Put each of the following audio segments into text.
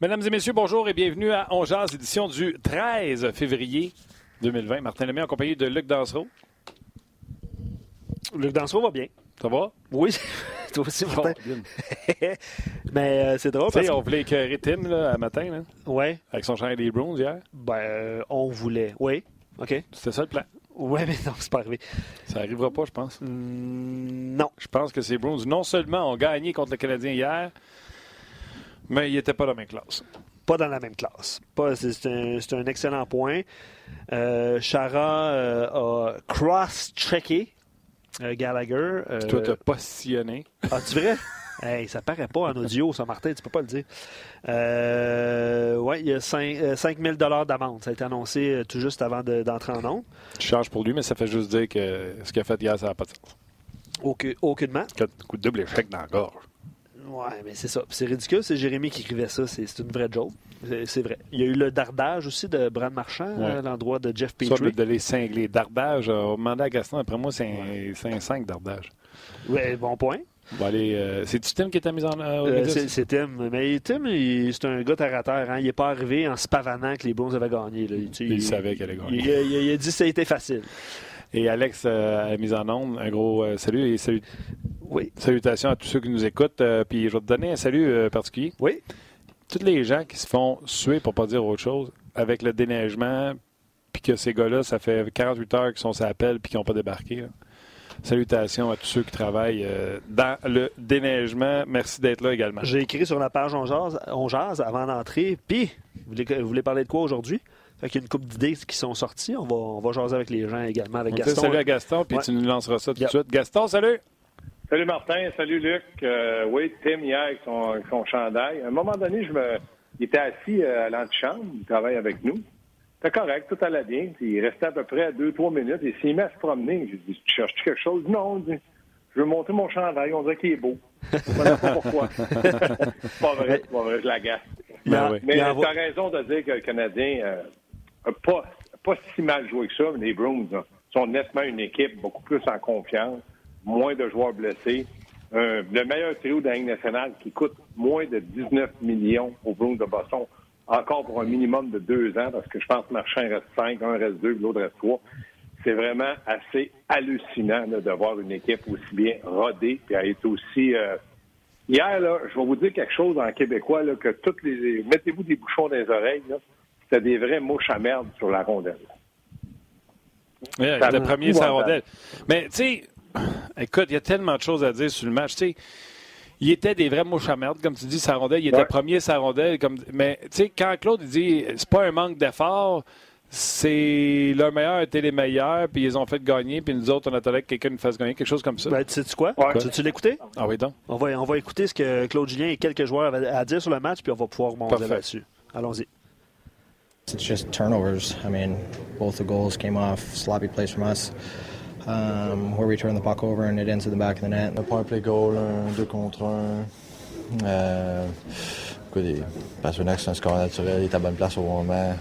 Mesdames et messieurs, bonjour et bienvenue à On Jazz, édition du 13 février 2020. Martin Lemay en compagnie de Luc Dansereau. Luc Dansereau va bien. Ça va? Oui, toi aussi, Martin. Mais euh, c'est drôle Tu sais, on voulait écœurer Tim là, à matin, là. Ouais, avec son chandail des Browns hier. ben, euh, on voulait. Oui, OK. C'était ça le plan. Ouais, mais non, c'est pas arrivé. Ça arrivera pas, je pense. Non. Je pense que ces Browns, non seulement ont gagné contre le Canadien hier, mais ils n'étaient pas dans la même classe. Pas dans la même classe. C'est, un, excellent point. Euh, Chara euh, a cross-checké euh, Gallagher. Euh, Toi, t'as positionné. Ah, tu vrai? Hey, ça paraît pas en audio, ça, Martin, tu peux pas le dire. Euh, oui, il y a 5, 000 d'amende. Ça a été annoncé euh, tout juste avant de- d'entrer en onde. Tu changes pour lui, mais ça fait juste dire que ce qu'il a fait hier, ça n'a pas de sens. Aucun- aucunement. Coup de double échec dans la gorge. Ouais, mais c'est ça. C'est ridicule, c'est Jérémy qui écrivait ça. C'est une vraie joke. C'est- vrai. Il y a eu le dardage aussi de Brad Marchand Ouais. à l'endroit de Jeff Ça, Petrie. de les cingler. Dardage, on va demander à Gaston, après moi, c'est un, c'est un 5 dardage. Ouais, bon point. On va aller. euh, C'est-tu Tim qui était mis en. euh, Euh, c'est Tim. Mais Tim, c'est un gars terre à terre. Hein. Il n'est pas arrivé en se pavanant que les Blues avaient gagné. là. Il savait qu'elle allait gagner. Il, il- il a dit que ça a été facile. Et Alex, euh, à la mise en onde, un gros euh, salut et salut- Oui. salutations à tous ceux qui nous écoutent. Euh, puis je vais te donner un salut euh, particulier. Oui. Tous les gens qui se font suer, pour pas dire autre chose, avec le déneigement, puis que ces gars-là, ça fait 48 heures qu'ils sont sur appel puis qu'ils n'ont pas débarqué. là. Salutations à tous ceux qui travaillent euh, dans le déneigement. Merci d'être là également. J'ai écrit sur la page On Jazz avant d'entrer. Puis, vous voulez, vous voulez parler de quoi aujourd'hui? Fait qu'il y a une couple d'idées qui sont sorties. On va, on va jaser avec les gens également, avec On Gaston. salut à Gaston, puis Ouais. tu nous lanceras ça tout de suite. Gaston, salut! Salut Martin, salut Luc. Euh, oui, Tim hier avec son, avec son chandail. À un moment donné, je me, il était assis euh, à l'antichambre, il travaille avec nous. C'était correct, tout allait bien. Il restait à peu près deux, trois minutes et s'il met à se promener. J'ai dit, tu cherches quelque chose? Non, dit, je veux montrer mon chandail, on dirait qu'il est beau. Je ne pas pourquoi. c'est pas vrai, c'est pas vrai, je l'agace. Ben oui. Mais il tu as raison de dire que le Canadien euh, a pas, pas si mal joué que ça, mais les Browns là, sont nettement une équipe beaucoup plus en confiance, moins de joueurs blessés. Euh, le meilleur trio de la Ligue nationale qui coûte moins de 19 millions aux Browns de Boston, encore pour un minimum de deux ans, parce que je pense que Marchand reste cinq, un reste deux, l'autre reste trois. C'est vraiment assez hallucinant là, de voir une équipe aussi bien rodée, puis elle est aussi... euh, Hier, là, je vais vous dire quelque chose en québécois, là, que toutes les. Mettez-vous des bouchons dans les oreilles. C'était des vraies mouches à merde sur la rondelle. Ouais, le premier, c'est la rondelle. Mais, tu sais, écoute, il y a tellement de choses à dire sur le match. Tu sais, il était des vrais mouches à merde, comme tu dis, sa rondelle. Il était Ouais. premier, sa rondelle. Comme... Mais, tu sais, quand Claude il dit c'est pas un manque d'effort, c'est leur meilleur était les meilleurs, puis ils ont fait gagner, puis nous autres, on attendait que quelqu'un nous fasse gagner, quelque chose comme ça. Ben, tu sais quoi? Ouais. Tu l'écouter? Ah oui, donc. On va, on va écouter ce que Claude Julien et quelques joueurs avaient à dire sur le match, puis on va pouvoir Parfait. là-dessus. Allons-y. It's just turnovers. I mean, both the goals came off sloppy plays from us, um, where we turn the puck over and it ends in the back of the net. Un point play goal, un 2 contre 1. Euh, écoute, il- Pasternak, c'est un score naturel, il est à bonne place au bon moment.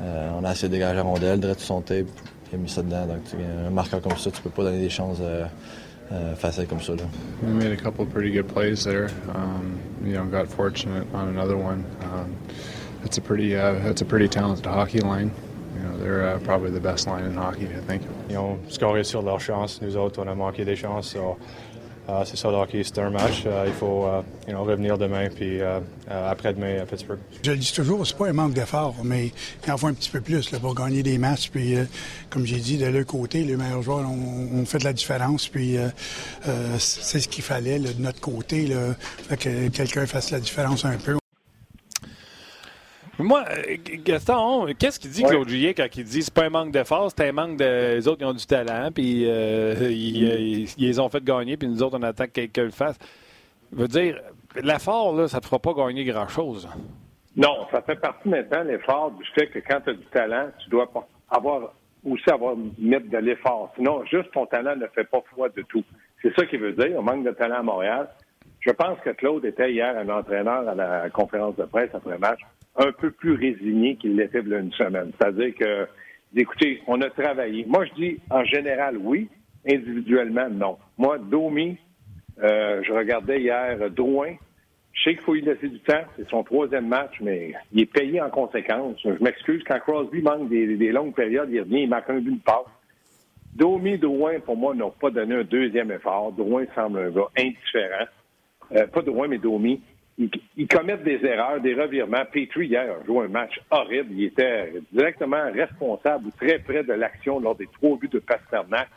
Euh, on a assez dégagé la rondelle, direct sur son tape, il a mis ça dedans. Donc, un marqueur comme ça, tu peux pas donner des chances euh, euh, faciles comme ça. Là. We made a couple of pretty good plays there. Um, you know, got fortunate on another one. Um, it's a pretty, uh, it's a pretty talented hockey line. You know, they're uh, probably the best line in hockey, I think. Ils ont scoré sur leur chance. Nous autres, on a manqué des chances. So, euh, c'est ça le hockey, c'est un match. Euh, il faut you know, revenir demain puis après-demain à Pittsburgh. Je le dis toujours, c'est pas un manque d'effort, mais il en faut un petit peu plus là, pour gagner des matchs. Puis, euh, comme j'ai dit, de leur côté, les meilleurs joueurs ont, ont fait de la différence. Puis, euh, euh, c'est ce qu'il fallait là, de notre côté. Là, Fait que quelqu'un fasse la différence un peu. Moi, euh, Gaston, qu'est-ce qu'il dit, Ouais. Claude Julien, quand il dit c'est pas un manque d'effort, c'est un manque de. Les autres, ils ont du talent, puis euh, ils, ils- ils les ont fait gagner, puis nous autres, on attend que quelqu'un le fasse. veut dire, l'effort, là, ça te fera pas gagner grand-chose. Non, ça fait partie maintenant, l'effort, du fait que quand tu as du talent, tu dois avoir aussi avoir mettre de l'effort. Sinon, juste ton talent ne fait pas foi de tout. C'est ça qu'il veut dire. On manque de talent à Montréal. Je pense que Claude était hier un entraîneur à la conférence de presse après match, un peu plus résigné qu'il l'était il y a une semaine. C'est-à-dire que, écoutez, on a travaillé. Moi, je dis en général oui, individuellement non. Moi, Domi, euh, je regardais hier Drouin. Je sais qu'il faut lui laisser du temps. C'est son troisième match, mais il est payé en conséquence. Je m'excuse, quand Crosby manque des, longues périodes, il revient, il marque un but de passe. Domi, Drouin, pour moi, n'ont pas donné un deuxième effort. Drouin semble un gars indifférent. Euh, pas Drouin, mais Domi. Ils, commettent des erreurs, des revirements. Petrie, hier, a joué un match horrible. Il était directement responsable ou très près de l'action lors des trois buts de Pasternak.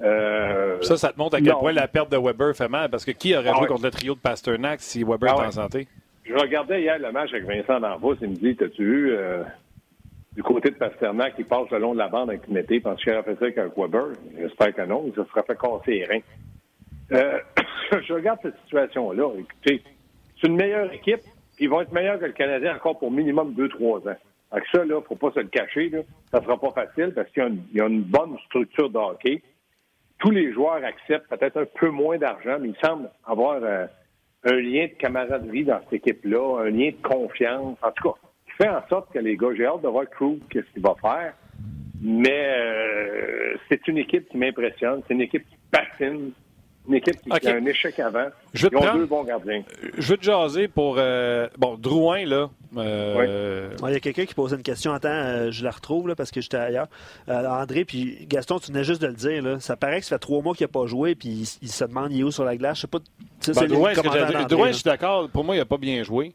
Euh, ça, ça te montre à quel point la perte de Weber fait mal, parce que qui aurait ah joué contre le trio de Pasternak si Weber ah est en santé? Je regardais hier le match avec Vincent D'Anvos et me dit T'as-tu euh, du côté de Pasternak qui passe le long de la bande avec Mété Parce qu'il aurait fait ça avec Weber? J'espère que non, il se serait fait casser les reins. Euh, je regarde cette situation-là. Écoutez, c'est une meilleure équipe, ils vont être meilleurs que le Canadien encore pour minimum 2-3 ans. Avec ça, il ne faut pas se le cacher. Là. Ça sera pas facile parce qu'il y, a une bonne structure de hockey tous les joueurs acceptent peut-être un peu moins d'argent, mais il semble avoir euh, un lien de camaraderie dans cette équipe-là, un lien de confiance. En tout cas, qui fait en sorte que les gars, j'ai hâte de voir Crew, qu'est-ce qu'il va faire. Mais euh, c'est une équipe qui m'impressionne. C'est une équipe qui patine une équipe qui a un échec avant. Je Ils ont deux bons gardiens. Je veux te jaser pour. Euh, bon, Drouin, là. Euh... Il y a quelqu'un qui posait une question. Attends, euh, je la retrouve là, parce que j'étais ailleurs. Euh, André, puis Gaston, tu venais juste de le dire. Là. Ça paraît que ça fait trois mois qu'il n'a pas joué, puis il, se demande il est où sur la glace? Je sais pas. Ben, Drouin, Drouin je suis d'accord. Pour moi, il n'a pas bien joué.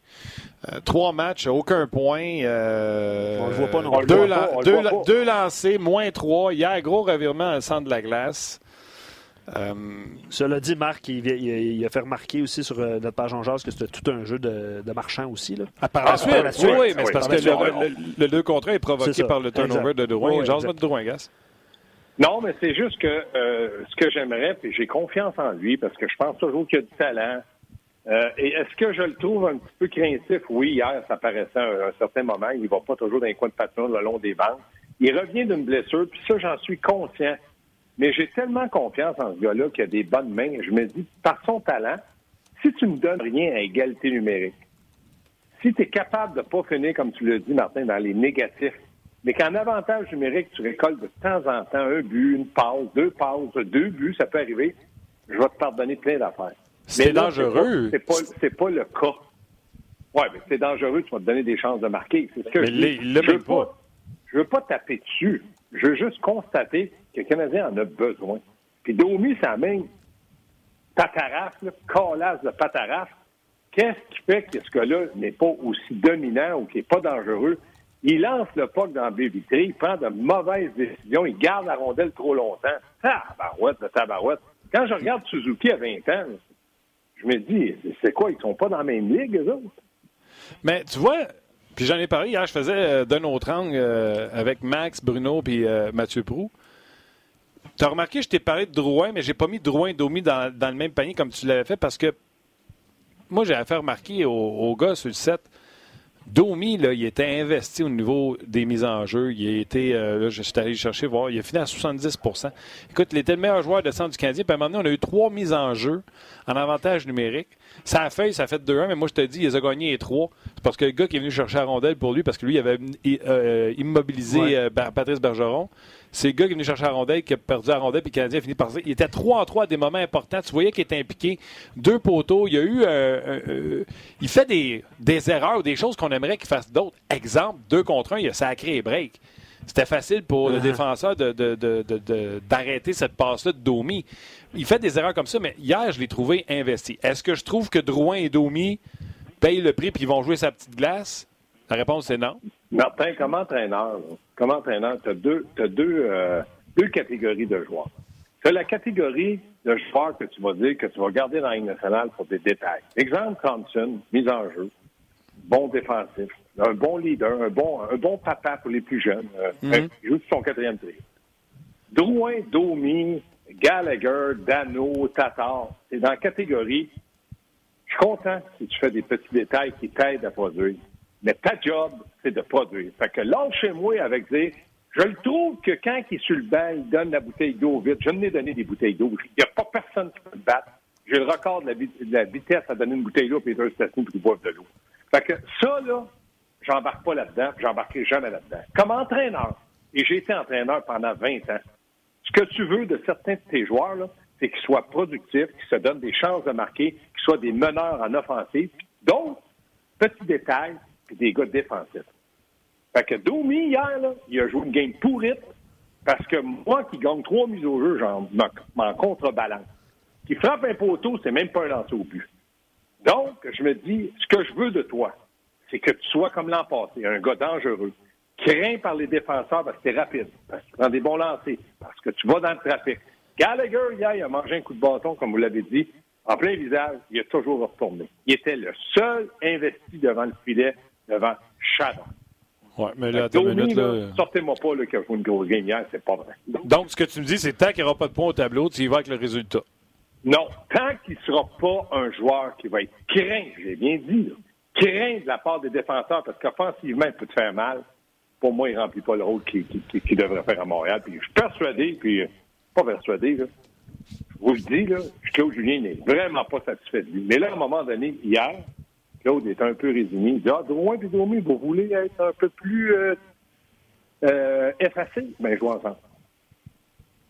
trois matchs, aucun point. On le voit pas non deux, deux, deux, lancés, moins trois. Hier, gros revirement au centre de la glace. Euh, Cela dit, Marc, il, a fait remarquer aussi sur euh, notre page en jazz que c'était tout un jeu de, marchand aussi. Là. Ah, par, la suite, oui, mais c'est parce que le, deux contre est provoqué par le turnover de Drouin. Jazz notre Drouin, Gas. Non, mais c'est juste que euh, ce que j'aimerais, puis j'ai confiance en lui parce que je pense toujours qu'il a du talent. et est-ce que je le trouve un petit peu craintif? Oui, hier, ça paraissait à un, certain moment. Il ne va pas toujours dans les coins de patron le long des bancs. Il revient d'une blessure, puis ça, j'en suis conscient. Mais j'ai tellement confiance en ce gars-là qu'il a des bonnes mains. Je me dis, par son talent, si tu ne donnes rien à égalité numérique, si tu es capable de ne pas finir, comme tu l'as dit, Martin, dans les négatifs, mais qu'en avantage numérique, tu récoltes de temps en temps un but, une passe, deux passes, deux buts, ça peut arriver, je vais te pardonner plein d'affaires. C'est dangereux. C'est pas, pas, pas, le cas. Oui, mais c'est dangereux, tu vas te donner des chances de marquer. C'est ce que mais je, il le pas. Je veux pas taper dessus. Je veux juste constater que le Canadien en a besoin. Puis Domi, ça même pataraf, calasse de pataraf. Qu'est-ce qui fait que ce gars-là n'est pas aussi dominant ou qui n'est pas dangereux? Il lance le puck dans le vitrée, il prend de mauvaises décisions, il garde la rondelle trop longtemps. Tabarouette, le tabarouette. Quand je regarde Suzuki à 20 ans, je me dis, c'est quoi, ils sont pas dans la même ligue, eux autres? Mais tu vois, puis j'en ai parlé hier, je faisais euh, d'un autre angle euh, avec Max, Bruno puis euh, Mathieu Prou. Tu as remarqué, je t'ai parlé de Drouin, mais j'ai pas mis Drouin et Domi dans, le même panier comme tu l'avais fait parce que moi, j'ai fait remarquer aux, gars sur le set. Domi, là, il était investi au niveau des mises en jeu. Il a été, là, je suis allé chercher voir, il a fini à 70% Écoute, il était le meilleur joueur de centre du Canadien. Puis à un moment donné, on a eu trois mises en jeu en avantage numérique. Ça a fait, ça fait 2-1, mais moi, je te dis, il a gagné les trois. C'est parce que le gars qui est venu chercher la rondelle pour lui, parce que lui, il avait euh, immobilisé euh, Patrice Bergeron. C'est le gars qui est venu chercher la rondelle, qui a perdu la rondelle, puis le Canadien a fini par Il était 3 en 3 à des moments importants. Tu voyais qu'il était impliqué. Deux poteaux. Il y a eu. Euh, il fait des, des erreurs ou des choses qu'on aimerait qu'il fasse d'autres. Exemple, deux contre un, il a sacré et break. C'était facile pour le uh-huh. défenseur d'arrêter cette passe-là de Domi. Il fait des erreurs comme ça, mais hier, je l'ai trouvé investi. Est-ce que je trouve que Drouin et Domi payent le prix puis ils vont jouer sa petite glace? La réponse est non. Martin, comme entraîneur, comme entraîneur, tu as, deux, deux, euh, deux catégories de joueurs. Tu as la catégorie de joueurs que tu vas dire que tu vas garder dans la nationale pour des détails. Exemple, Thompson, mise en jeu, bon défensif, un bon leader, un bon, un bon papa pour les plus jeunes. Il joue son quatrième trio. Drouin, Domi, Gallagher, Dano, Tatar, c'est dans la catégorie. Je suis content si tu fais des petits détails qui t'aident à produire. Mais ta job, c'est de produire. Fait que chez moi avec dire, je le trouve que quand il est sur le banc, il donne la bouteille d'eau vite. Je ai donné des bouteilles d'eau. Il n'y a pas personne qui peut le battre. J'ai le record de la, vitesse à donner une bouteille d'eau à Peter Stastny pour qu'il boive de l'eau. Fait que ça, là, j'embarque pas là-dedans, j'embarquerai jamais là-dedans. Comme entraîneur, et j'ai été entraîneur pendant 20 ans, ce que tu veux de certains de tes joueurs, c'est qu'ils soient productifs, qu'ils se donnent des chances de marquer, qu'ils soient des meneurs en offensive, puis Donc, petit détail, puis des gars défensifs. Fait que Domi, hier, il a joué une game pourrite parce que moi qui gagne trois mises au jeu, j'en m'en contrebalance. Qui frappe un poteau, c'est même pas un lancer au but. Donc, je me dis, ce que je veux de toi, c'est que tu sois comme l'an passé, un gars dangereux, craint par les défenseurs parce que tu es rapide, parce que tu prends des bons lancers, parce que tu vas dans le trafic. Gallagher, hier, il a mangé un coup de bâton, comme vous l'avez dit, en plein visage, il a toujours retourné. Il était le seul investi devant le filet, devant Shadow. Oui, mais là, deux minutes, là... Sortez-moi pas qu'il a joué une grosse game hier, c'est pas vrai. Donc, ce que tu me dis, c'est tant qu'il n'y aura pas de points au tableau, tu y vas avec le résultat. Non, tant qu'il ne sera pas un joueur qui va être craint, j'ai bien dit, là, craint de la part des défenseurs, parce qu'offensivement, il peut te faire mal. Pour moi, il ne remplit pas le rôle qu'il devrait faire à Montréal. Puis je suis persuadé, puis pas persuadé, là, je vous le dis, là, Claude Julien n'est vraiment pas satisfait de lui. Mais là, à un moment donné, hier, Claude est un peu résigné. Il dit Ah, Drouin et Domi, vous voulez être un peu plus euh, euh, effacé? Bien, jouons ensemble.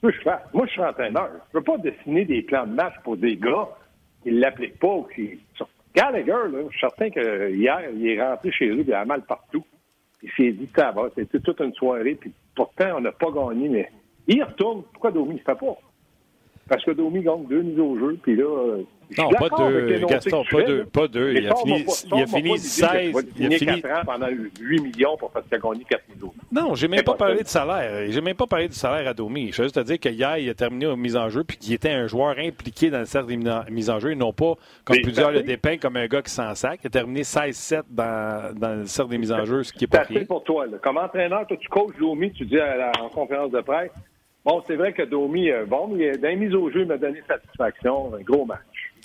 Que je fasse? Moi, je suis entraîneur. Je ne peux pas dessiner des plans de match pour des gars qui ne l'appliquent pas ou qui. Gallagher, là, je suis certain qu'hier, il est rentré chez eux, il a mal partout. Il s'est dit, ça va, c'était toute une soirée, puis pourtant, on n'a pas gagné, mais il retourne. Pourquoi Domi ne fait pas? Parce que Domi gagne deux mises au jeu, puis là. Euh, non, pas deux, Gaston, pas deux, pas deux. Il a fini, il a fini 16. Il a fini 4 ans pendant 8 millions pour faire qu'il a gagné 4 mises au jeu. Non, j'ai même pas, parlé de salaire. J'ai même pas parlé du salaire à Domi. Je veux juste te dire qu'hier, il a terminé aux mises en jeu, puis qu'il était un joueur impliqué dans le cercle des mises en jeu, et non pas, comme plusieurs le dépeignent, comme un gars qui s'en sac. Il a terminé 16-7 dans, dans le cercle des mises en jeu, ce qui est pas rien. Pour toi. Là. Comme entraîneur, toi, tu coaches Domi, tu dis en conférence de presse, Bon, c'est vrai que Domi, euh, bon, mais dans les mises au jeu, il m'a donné satisfaction. Un gros match.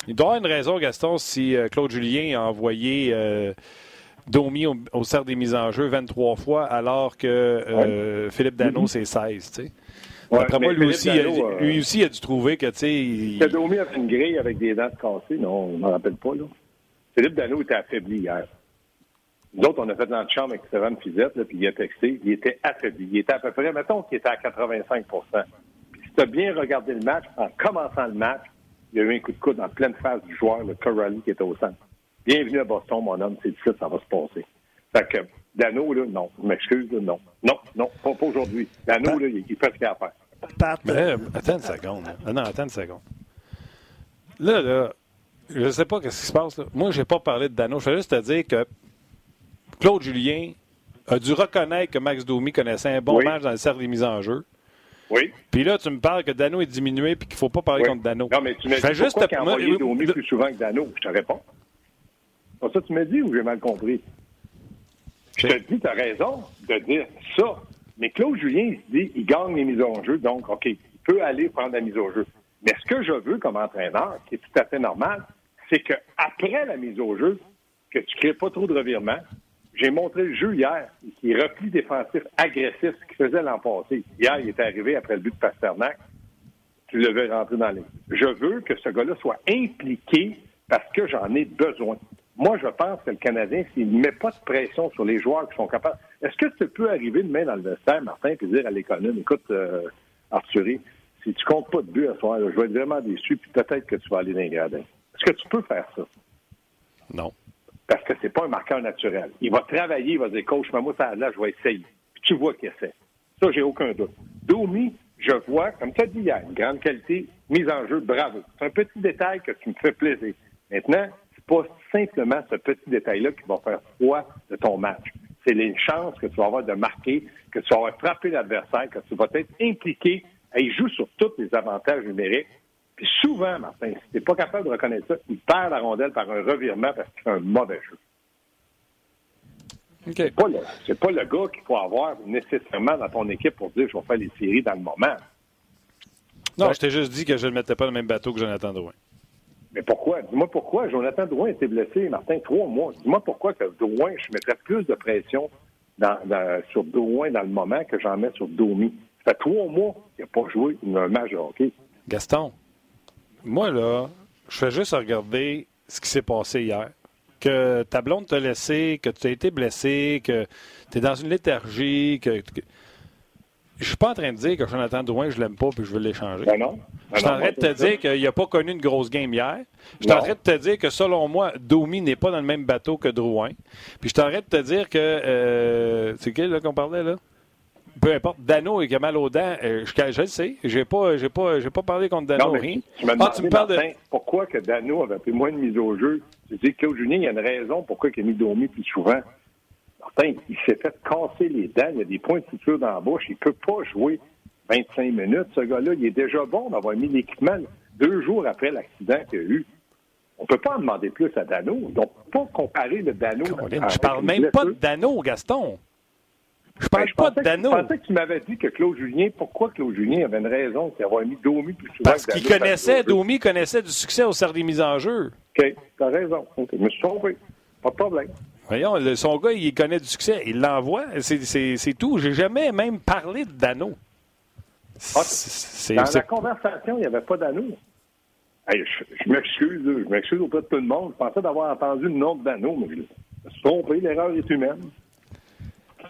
Il doit y avoir une raison, Gaston, si euh, Claude Julien a envoyé euh, Domi au, au cercle des mises en jeu 23 fois, alors que Philippe Dano, c'est 16, tu sais. Après moi, lui aussi, lui aussi, a dû trouver que, tu sais... Il... Domi a fait une grille avec des dents cassées, non, on ne m'en rappelle pas, là. Philippe Dano était affaibli hier. Nous autres, on a fait dans la chambre avec Stéphane Fizette, puis il a texté. Il était affaibli. Il était à peu près, mettons qu'il était à 85 Puis si tu as bien regardé le match, en commençant le match, il y a eu un coup de coude en pleine face du joueur, le Corrali, qui était au centre. Bienvenue à Boston, mon homme. C'est ça, ça va se passer. Fait que, Dano, là, non. Je m'excuse, non. Non, non, pas, aujourd'hui. Dano, là, il, fait ce qu'il a à faire. Mais, attends une seconde. Non, attends une seconde. Là, là, je ne sais pas ce qui se passe. Là. Moi, je n'ai pas parlé de Dano. Je veux juste te dire que Claude Julien a dû reconnaître que Max Domi connaissait un bon match dans le cercle des mises en jeu. Oui. Puis là, tu me parles que Dano est diminué et qu'il ne faut pas parler contre Dano. Non, mais tu me dis juste pourquoi envoyé Domi plus souvent que Dano? Je te réponds. Pas ça tu me dis ou j'ai mal compris? Je te dis, tu as raison de dire ça. Mais Claude Julien, il se dit, il gagne les mises en jeu, donc, OK, il peut aller prendre la mise au jeu. Mais ce que je veux comme entraîneur, qui est tout à fait normal, c'est qu'après la mise au jeu, que tu ne crées pas trop de revirements, j'ai montré le jeu hier, qui est repli défensif agressif, ce qu'il faisait l'an passé. Hier, il est arrivé après le but de Pasternak. Tu le veux rentrer dans les. Je veux que ce gars-là soit impliqué parce que j'en ai besoin. Moi, je pense que le Canadien, s'il ne met pas de pression sur les joueurs qui sont capables. Est-ce que tu peux arriver demain dans le vestiaire, Martin, et dire à l'économie, écoute, euh, Arthurie, si tu comptes pas de but à soir, je vais être vraiment déçu, puis peut-être que tu vas aller dans les. Est-ce que tu peux faire ça? Non parce que c'est pas un marqueur naturel. Il va travailler, il va dire, coach, moi, ça, là, je vais essayer. Puis tu vois qu'il essaie. Ça, j'ai aucun doute. Domi, je vois, comme tu as dit hier, une grande qualité, mise en jeu, bravo. C'est un petit détail que tu me fais plaisir. Maintenant, c'est pas simplement ce petit détail-là qui va faire foi de ton match. C'est les chances que tu vas avoir de marquer, que tu vas avoir frappé l'adversaire, que tu vas être impliqué. Il joue sur tous les avantages numériques. Puis souvent, Martin, si tu n'es pas capable de reconnaître ça, il perd la rondelle par un revirement parce qu'il fait un mauvais jeu. Okay. C'est pas, le gars qu'il faut avoir nécessairement dans ton équipe pour dire je vais faire les séries dans le moment. Non, je t'ai juste dit que je ne mettais pas le même bateau que Jonathan Drouin. Mais pourquoi? Dis-moi pourquoi. Jonathan Drouin été blessé, Martin, trois mois. Dis-moi pourquoi que Drouin, je mettrais plus de pression sur Drouin dans le moment que j'en mets sur Domi. Ça fait trois mois qu'il n'a pas joué un match de hockey. Gaston, moi, là, je fais juste regarder ce qui s'est passé hier. Que ta blonde t'a laissé, que tu as été blessé, que tu es dans une léthargie, que, je suis pas en train de dire que Jonathan Drouin, je l'aime pas puis je veux l'échanger. Ben non. je suis en train de te dire qu'il n'a pas connu une grosse game hier. Je suis en train de te dire que selon moi, Domi n'est pas dans le même bateau que Drouin. Puis je suis en train de te dire que. Euh, c'est qui là qu'on parlait là? Peu importe, Dano et mal aux dents, euh, je, je, le sais. J'ai pas, j'ai pas, j'ai pas parlé contre Dano. Non, rien. Tu, ah, tu me parles de... pourquoi que Dano avait pris moins de mise au jeu? Tu dis que Claude Julien, il y a une raison pourquoi il a mis Domi plus souvent. Martin, il s'est fait casser les dents, il a des points de suture dans la bouche, il peut pas jouer 25 minutes. Ce gars-là, il est déjà bon d'avoir mis l'équipement deux jours après l'accident qu'il a eu. On ne peut pas en demander plus à Dano. Donc, pas comparer le Dano. Colin, je parle même pas de Dano, Gaston. Je parle ben, pas de Dano. Je pensais que tu m'avais dit que Claude Julien, pourquoi Claude Julien avait une raison d'avoir mis Domi plus souvent Parce qu'il connaissait, Domi connaissait du succès au sein des mises en jeu. OK, t'as raison. Je me suis trompé. Pas de problème. Voyons, son gars, il connaît du succès. Il l'envoie. C'est tout. J'ai jamais même parlé de Dano. Ah, dans la conversation, il n'y avait pas d'anneau. je, m'excuse, je m'excuse auprès de tout le monde. Je pensais d'avoir entendu le nom d'anneau, mais je me suis trompé, l'erreur est humaine.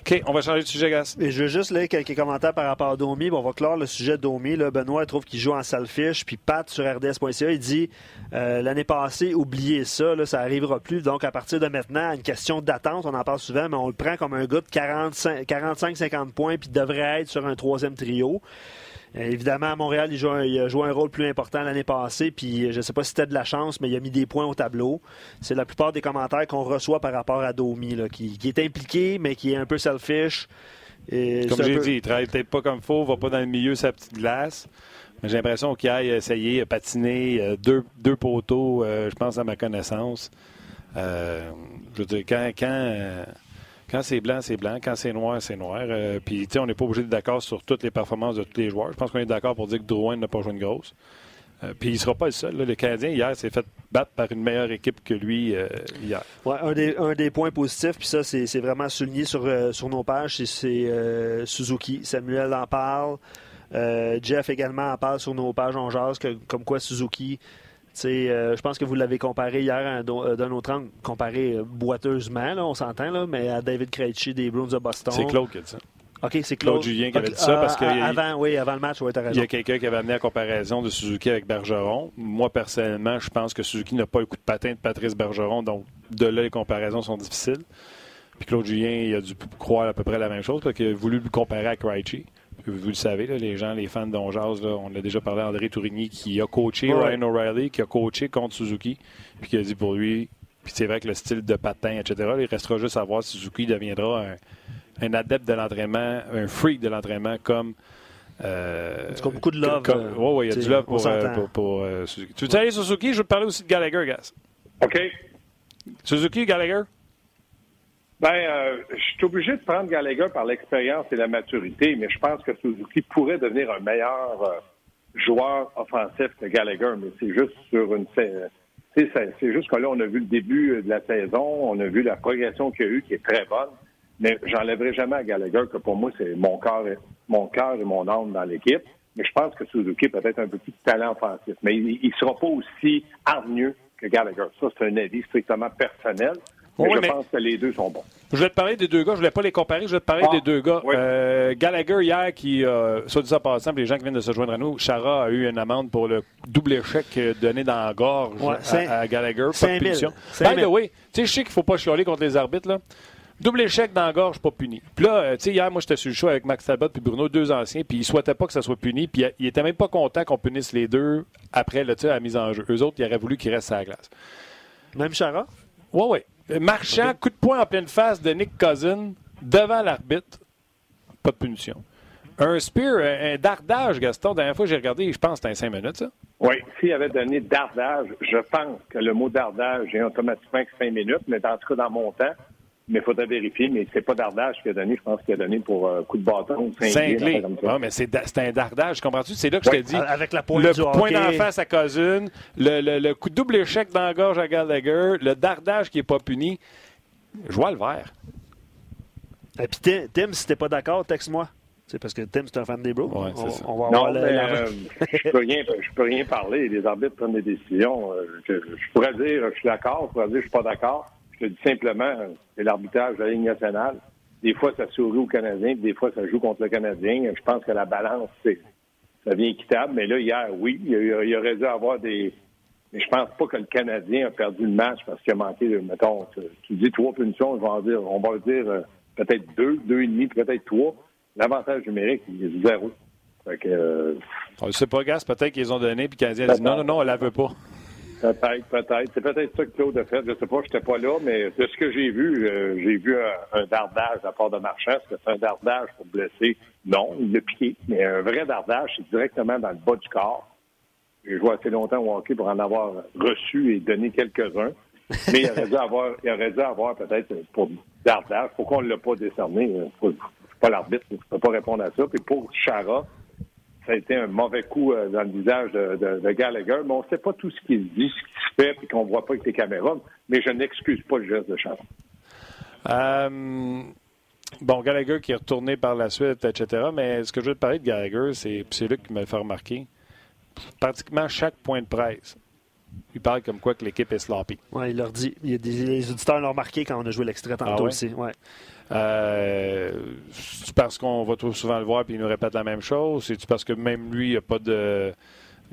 OK, on va changer de sujet, Gas. Je veux juste lire quelques commentaires par rapport à Domi. on va clore le sujet de Domi. Là. Benoît trouve qu'il joue en selfish. Puis Pat sur RDS.ca, il dit euh, l'année passée, oubliez ça, là, ça n'arrivera plus. Donc, à partir de maintenant, une question d'attente, on en parle souvent, mais on le prend comme un gars de 45-50 points puis devrait être sur un troisième trio. Euh, évidemment, à Montréal, il, joue a joué un rôle plus important l'année passée, puis je ne sais pas si c'était de la chance, mais il a mis des points au tableau. C'est la plupart des commentaires qu'on reçoit par rapport à Domi, qui, est impliqué, mais qui est un peu selfish. comme j'ai dit, il travaille peut-être pas comme il faut, va pas dans le milieu sa petite glace. Mais j'ai l'impression qu'il a essayé, patiner euh, deux, deux poteaux, euh, je pense, à ma connaissance. je veux dire, quand, quand quand c'est blanc, c'est blanc. Quand c'est noir, c'est noir. Euh, puis, tu sais, on n'est pas obligé d'être d'accord sur toutes les performances de tous les joueurs. Je pense qu'on est d'accord pour dire que Drouin n'a pas joué une grosse. Euh, puis il ne sera pas le seul. Le Canadien, hier, s'est fait battre par une meilleure équipe que lui euh, hier. Ouais, un, des, points positifs, puis ça, c'est vraiment souligné sur, nos pages, c'est Suzuki. Samuel en parle. Jeff également en parle sur nos pages On jase, que, comme quoi Suzuki euh, je pense que vous l'avez comparé hier euh, d'un autre angle, comparé euh, boiteusement, on s'entend, mais à David Krejci des Bruins de Boston. C'est Claude qui a dit ça. OK, c'est Claude. Claude Julien qui avait dit ça parce que. avant, oui, avant le match, oui, raison. Il y a quelqu'un qui avait amené la comparaison de Suzuki avec Bergeron. Moi, personnellement, je pense que Suzuki n'a pas le coup de patin de Patrice Bergeron, donc de là, les comparaisons sont difficiles. Puis Claude Julien, il a dû croire à peu près la même chose parce qu'il a voulu le comparer à Krejci. Vous le savez, les gens, les fans d'Onjaz, on a déjà parlé à André Tourigny qui a coaché Ryan O'Reilly, qui a coaché contre Suzuki, puis qui a dit pour lui, puis c'est vrai que le style de patin, etc., il restera juste à voir si Suzuki deviendra un, adepte de l'entraînement, un freak de l'entraînement comme. Euh, c'est beaucoup de love. Oui, oui, il y a du love pour, euh, pour, euh, Suzuki. Tu veux aller Suzuki? Je veux te parler aussi de Gallagher, Gas. OK. Suzuki, Gallagher? Ben, euh, je suis obligé de prendre Gallagher par l'expérience et la maturité, mais je pense que Suzuki pourrait devenir un meilleur euh, joueur offensif que Gallagher, mais c'est juste sur une c'est juste que là, on a vu le début de la saison, on a vu la progression qu'il y a eu, qui est très bonne, mais j'enlèverai jamais à Gallagher que pour moi, c'est mon cœur, mon cœur et mon âme dans l'équipe. Mais je pense que Suzuki a peut-être un de talent offensif, mais il ne sera pas aussi hargneux que Gallagher. Ça, c'est un avis strictement personnel je pense que les deux sont bons. Je vais te parler des deux gars. Je ne voulais pas les comparer. Je vais te parler des deux gars. Euh, Gallagher, hier, qui, euh, soit dit ça par exemple, les gens qui viennent de se joindre à nous, Chara a eu une amende pour le double échec donné dans la gorge à, Gallagher. Pas de punition. By the way, tu sais, je sais qu'il ne faut pas chialer contre les arbitres, là. Double échec dans la gorge, pas puni. Puis là, euh, tu sais, hier, moi, j'étais sur le show avec Max Talbot puis Bruno, deux anciens, puis ils souhaitaient pas que ça soit puni, puis ils étaient même pas contents qu'on punisse les deux après là, la mise en jeu. Eux autres, ils auraient voulu qu'ils restent à la glace. Même Chara? Oui, oui. Marchand, coup de poing en pleine face de Nick Cousin devant l'arbitre. Pas de punition. Un spear, un dardage, Gaston, la dernière fois que j'ai regardé, je pense que c'était 5 minutes, ça. Oui, s'il avait donné dardage, je pense que le mot dardage est automatiquement 5 minutes, mais en tout cas, dans mon temps, mais il faudrait vérifier, mais c'est pas dardage qu'il a donné, je pense qu'il a donné pour un euh, coup de bâton. Cinglé. Non, mais c'est un dardage, comprends-tu? C'est là que je t'ai dit. Avec la pointe le point d'en face à Cousin, le, le, coup de double échec dans la gorge à Gallagher, le dardage qui n'est pas puni. Je vois le vert. Et puis Tim, si t'es pas d'accord, texte-moi. C'est parce que Tim, c'est un fan des Bros. Ouais, on, va non, mais, euh, je peux rien, je peux rien parler. Les arbitres prennent des décisions. Euh, je, pourrais dire, je suis d'accord. Je pourrais dire, je suis pas d'accord. Je te dis simplement, c'est l'arbitrage de la Ligue nationale. des fois, ça sourit au Canadien, des fois, ça joue contre le Canadien. Je pense que la balance, c'est, ça devient équitable. Mais là, hier, oui, il, il aurait dû avoir des. Mais je pense pas que le Canadien a perdu le match parce qu'il a manqué, mettons, tu, dis trois punitions, on va dire, on va dire euh, peut-être deux, deux et demi, peut-être trois. L'avantage numérique, il est zéro. Fait que, euh, on ne sait pas, Gas, peut-être qu'ils ont donné, puis le Canadien a dit non, non, non, elle la veut pas. Peut-être, peut-être. C'est peut-être ça que Claude a fait. Je ne sais pas, je n'étais pas là, mais de ce que j'ai vu, euh, j'ai vu un, dardage à part de Marchand. C'est un dardage pour blesser? Non, il l'a piqué. Mais un vrai dardage, c'est directement dans le bas du corps. J'ai joué assez longtemps au hockey pour en avoir reçu et donné quelques-uns. Mais il aurait dû avoir, il aurait dû avoir peut-être pour dardage. Pourquoi on ne l'a pas décerné? Ne suis pas l'arbitre, ne peux pas répondre à ça. Puis pour Chara, ça a été un mauvais coup euh, dans le visage de, Gallagher, mais on ne sait pas tout ce qu'il dit, ce qui se fait, puis qu'on ne voit pas avec les caméras. Mais je n'excuse pas le geste de Chara. Euh, bon, Gallagher qui est retourné par la suite, etc. Mais ce que je veux te parler de Gallagher, c'est, lui qui m'a fait remarquer. Pratiquement chaque point de presse, il parle comme quoi que l'équipe est sloppy. Oui, il leur dit. Il y a des, les auditeurs l'ont remarqué quand on a joué l'extrait tantôt ah aussi. Ouais. Euh, c'est parce qu'on va trop souvent le voir et il nous répète la même chose? C'est-tu parce que même lui, il n'y a pas de.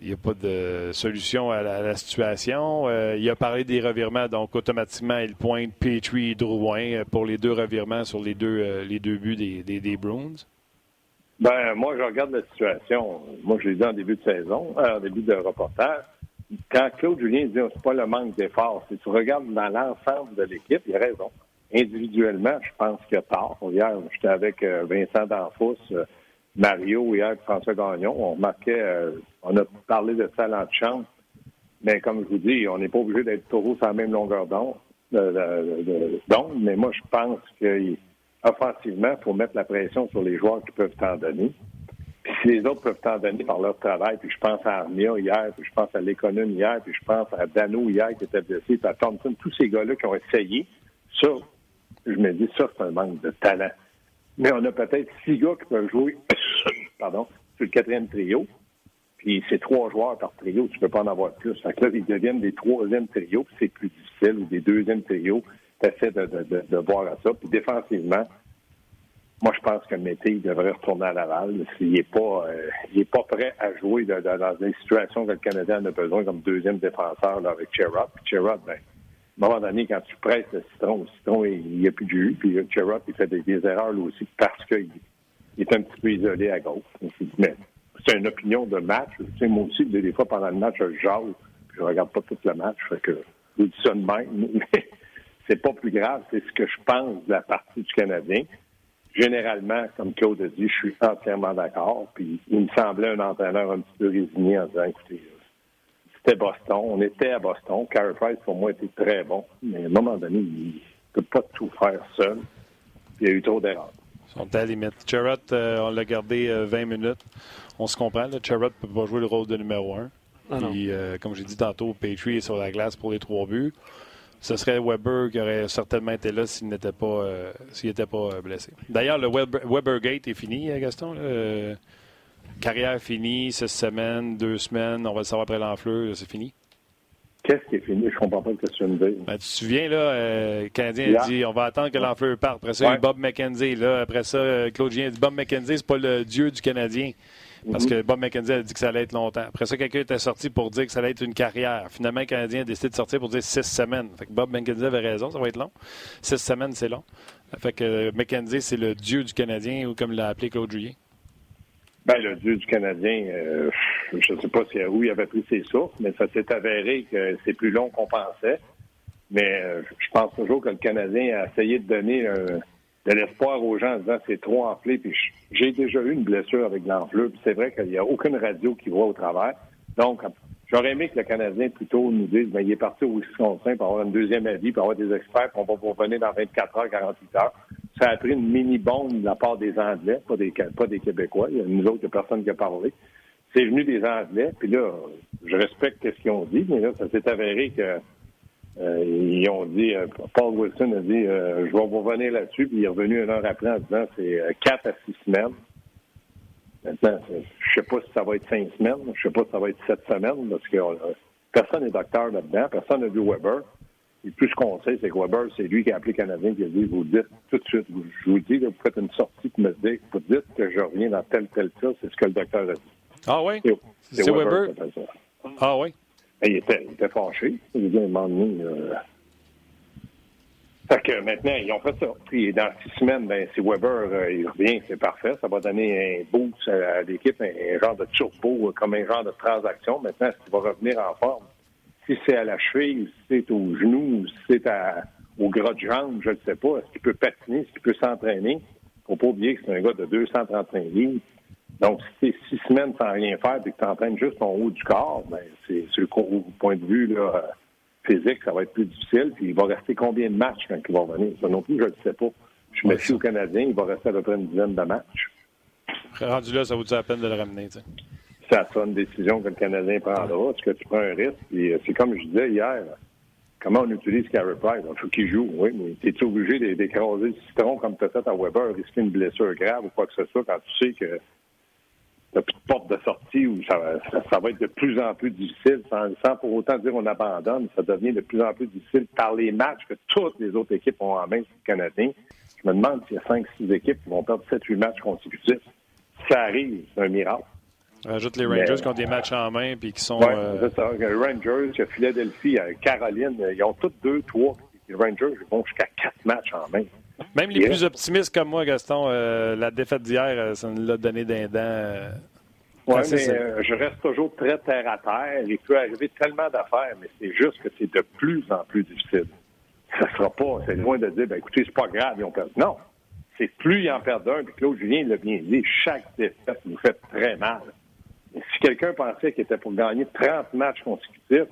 Il a pas de solution à la, situation? Euh, il a parlé des revirements, donc automatiquement, il pointe Petrie et Drouin pour les deux revirements sur les deux, euh, les deux buts des, des, Bruins. Ben, moi, je regarde la situation. Moi, je l'ai dit en début de saison, en début de reportage. Quand Claude Julien dit c'est pas le manque d'efforts, si tu regardes dans l'ensemble de l'équipe, il a raison individuellement, je pense qu'il a tort. Hier, j'étais avec euh, Vincent Danfous, euh, Mario, hier, François Gagnon. On remarquait, euh, on a parlé de talent de chance, mais comme je vous dis, on n'est pas obligé d'être toujours sur la même longueur d'onde. mais moi, je pense qu'offensivement, il faut mettre la pression sur les joueurs qui peuvent t'en donner. Si les autres peuvent t'en donner par leur travail, puis je pense à Armia hier, puis je pense à l'économie hier, puis je pense à Dano hier qui était blessé, puis à Thompson, tous ces gars-là qui ont essayé, ça, je me dis, ça, c'est un manque de talent. Mais on a peut-être six gars qui peuvent jouer pardon, sur le quatrième trio. Puis c'est trois joueurs par trio, tu peux pas en avoir plus. Fait que là, ils deviennent des troisièmes trios, puis c'est plus difficile, ou des deuxièmes trios. Tu essaies de, de, de, voir à ça. Puis défensivement, moi, je pense que Mété devrait retourner à Laval. Il n'est pas, euh, pas prêt à jouer dans des situations que le Canadien a besoin comme deuxième défenseur là, avec Sherrod. Puis Sherrod, ben, à un moment donné, quand tu presses le citron, le citron, il n'y a plus de jus. Puis Cherrod, il fait des, erreurs lui aussi parce qu'il est un petit peu isolé à gauche. Mais c'est une opinion de match. Tu sais, moi aussi, des fois, pendant le match, je jase, je regarde pas tout le match. Fait que je dis ça de même. Mais c'est pas plus grave. C'est ce que je pense de la partie du Canadien. Généralement, comme Claude a dit, je suis entièrement d'accord. Puis il me semblait un entraîneur un petit peu résigné en disant, écoutez, c'était Boston. On était à Boston. Carey Price, pour moi, était très bon. Mais à un moment donné, il ne peut pas tout faire seul. Il y a eu trop d'erreurs. Ils sont à la limite. Charrot, euh, on l'a gardé 20 euh, minutes. On se comprend. Charrot ne peut pas jouer le rôle de numéro 1. Ah Puis, euh, comme j'ai dit tantôt, Petrie est sur la glace pour les trois buts. Ce serait Weber qui aurait certainement été là s'il n'était pas, s'il pas blessé. D'ailleurs, le Weber, Gate est fini, Gaston carrière finie, cette semaine, deux semaines, on va le savoir après l'enfleur, c'est fini? Qu'est-ce qui est fini? Je comprends pas ce que tu me dis. Ben, tu te souviens, là, euh, le Canadien a dit on va attendre que l'enfleur parte. Après ça, il y a Bob McKenzie. Là. Après ça, euh, Claude Gien dit Bob McKenzie, c'est pas le dieu du Canadien. Parce que Bob McKenzie a dit que ça allait être longtemps. Après ça, quelqu'un était sorti pour dire que ça allait être une carrière. Finalement, le Canadien a décidé de sortir pour dire six semaines. Fait que Bob McKenzie avait raison, ça va être long. Six semaines, c'est long. Fait que McKenzie, c'est le dieu du Canadien, ou comme l'a appelé Claude Julien. Ben, le dieu du Canadien, euh, je ne sais pas si, où il avait pris ses sources, mais ça s'est avéré que c'est plus long qu'on pensait. Mais euh, je pense toujours que le Canadien a essayé de donner euh, de l'espoir aux gens en disant c'est trop enflé. Puis j'ai déjà eu une blessure avec l'enflure. C'est vrai qu'il n'y a aucune radio qui voit au travers. Donc, j'aurais aimé que le Canadien plutôt nous dise ben, il est parti au Wisconsin pour avoir une deuxième avis, pour avoir des experts, qu'on va vous revenir dans 24 heures, 48 heures ça a pris une mini-bombe de la part des Anglais, pas des, pas des Québécois. Il y a nous autres, il n'y a personne qui a parlé. C'est venu des Anglais, puis là, je respecte ce qu'ils ont dit, mais là, ça s'est avéré que euh, ils ont dit, euh, Paul Wilson a dit, euh, je vais vous revenir là-dessus, puis il est revenu une heure après en disant c'est quatre à six semaines. Maintenant, je sais pas si ça va être cinq semaines, je sais pas si ça va être sept semaines, parce que personne n'est docteur là-dedans, personne n'a vu Weber. Et plus ce qu'on sait, c'est que Weber, c'est lui qui a appelé Canadien qui a dit, vous dites tout de suite, vous, je vous dis, vous faites une sortie qui me dit, vous dites que je reviens dans tel, tel cas, c'est ce que le docteur a dit. Ah oui? C'est Weber? Ah oui? Il, était, il était fâché. Il dit, à euh... Fait que maintenant, ils ont fait ça. Puis dans six semaines, ben, si Weber euh, il revient, c'est parfait. Ça va donner un boost à l'équipe, un, genre de turbo, comme un genre de transaction. Maintenant, qu'il va revenir en forme? Si c'est à la cheville, si c'est au genou, si c'est à, au gras de jambe, je ne sais pas. Est-ce qu'il peut patiner, est-ce qu'il peut s'entraîner? Il ne faut pas oublier que c'est un gars de 235 livres. Donc, si c'est six semaines sans rien faire et que tu entraînes juste ton haut du corps, ben, c'est sur le point de vue là, physique, ça va être plus difficile. Puis il va rester combien de matchs quand il va revenir? Ça non plus, je ne sais pas. Je me suis au Canadien, il va rester à peu près une dizaine de matchs. Rendu là, ça vaut la peine de le ramener, tu sais? Ça sera une décision que le Canadien prendra. Est-ce que tu prends un risque? Puis c'est comme je disais hier, comment on utilise Carey Price? Il faut qu'il joue, oui, mais es-tu obligé d'écraser le citron comme tu as fait à Weber, risquer une blessure grave ou quoi que ce soit quand tu sais que t'as plus de porte de sortie où ça, ça, ça, va être de plus en plus difficile, sans, sans pour autant dire on abandonne, ça devient de plus en plus difficile par les matchs que toutes les autres équipes ont en main sur le Canadien. Je me demande s'il y a 5-6 équipes qui vont perdre 7-8 matchs consécutifs. Ça arrive, c'est un miracle. Rajoute les Rangers Mais, qui ont des matchs en main puis qui sont. Oui, euh... c'est ça. Les Rangers, Philadelphie, Caroline, ils ont tous deux, trois. Les Rangers ils vont jusqu'à quatre matchs en main. Même les yeah. plus optimistes comme moi, Gaston, euh, la défaite d'hier, ça nous l'a donné d'un dent. Euh, oui, mais euh, je reste toujours très terre à terre. Il peut arriver tellement d'affaires, mais c'est juste que c'est de plus en plus difficile. Ça sera pas, c'est loin de dire, ben écoutez, c'est pas grave, ils ont perdu. Non. C'est plus ils en perdent un, puis Claude Julien l'a bien dit, chaque défaite nous fait très mal. Et si quelqu'un pensait qu'il était pour gagner 30 matchs consécutifs,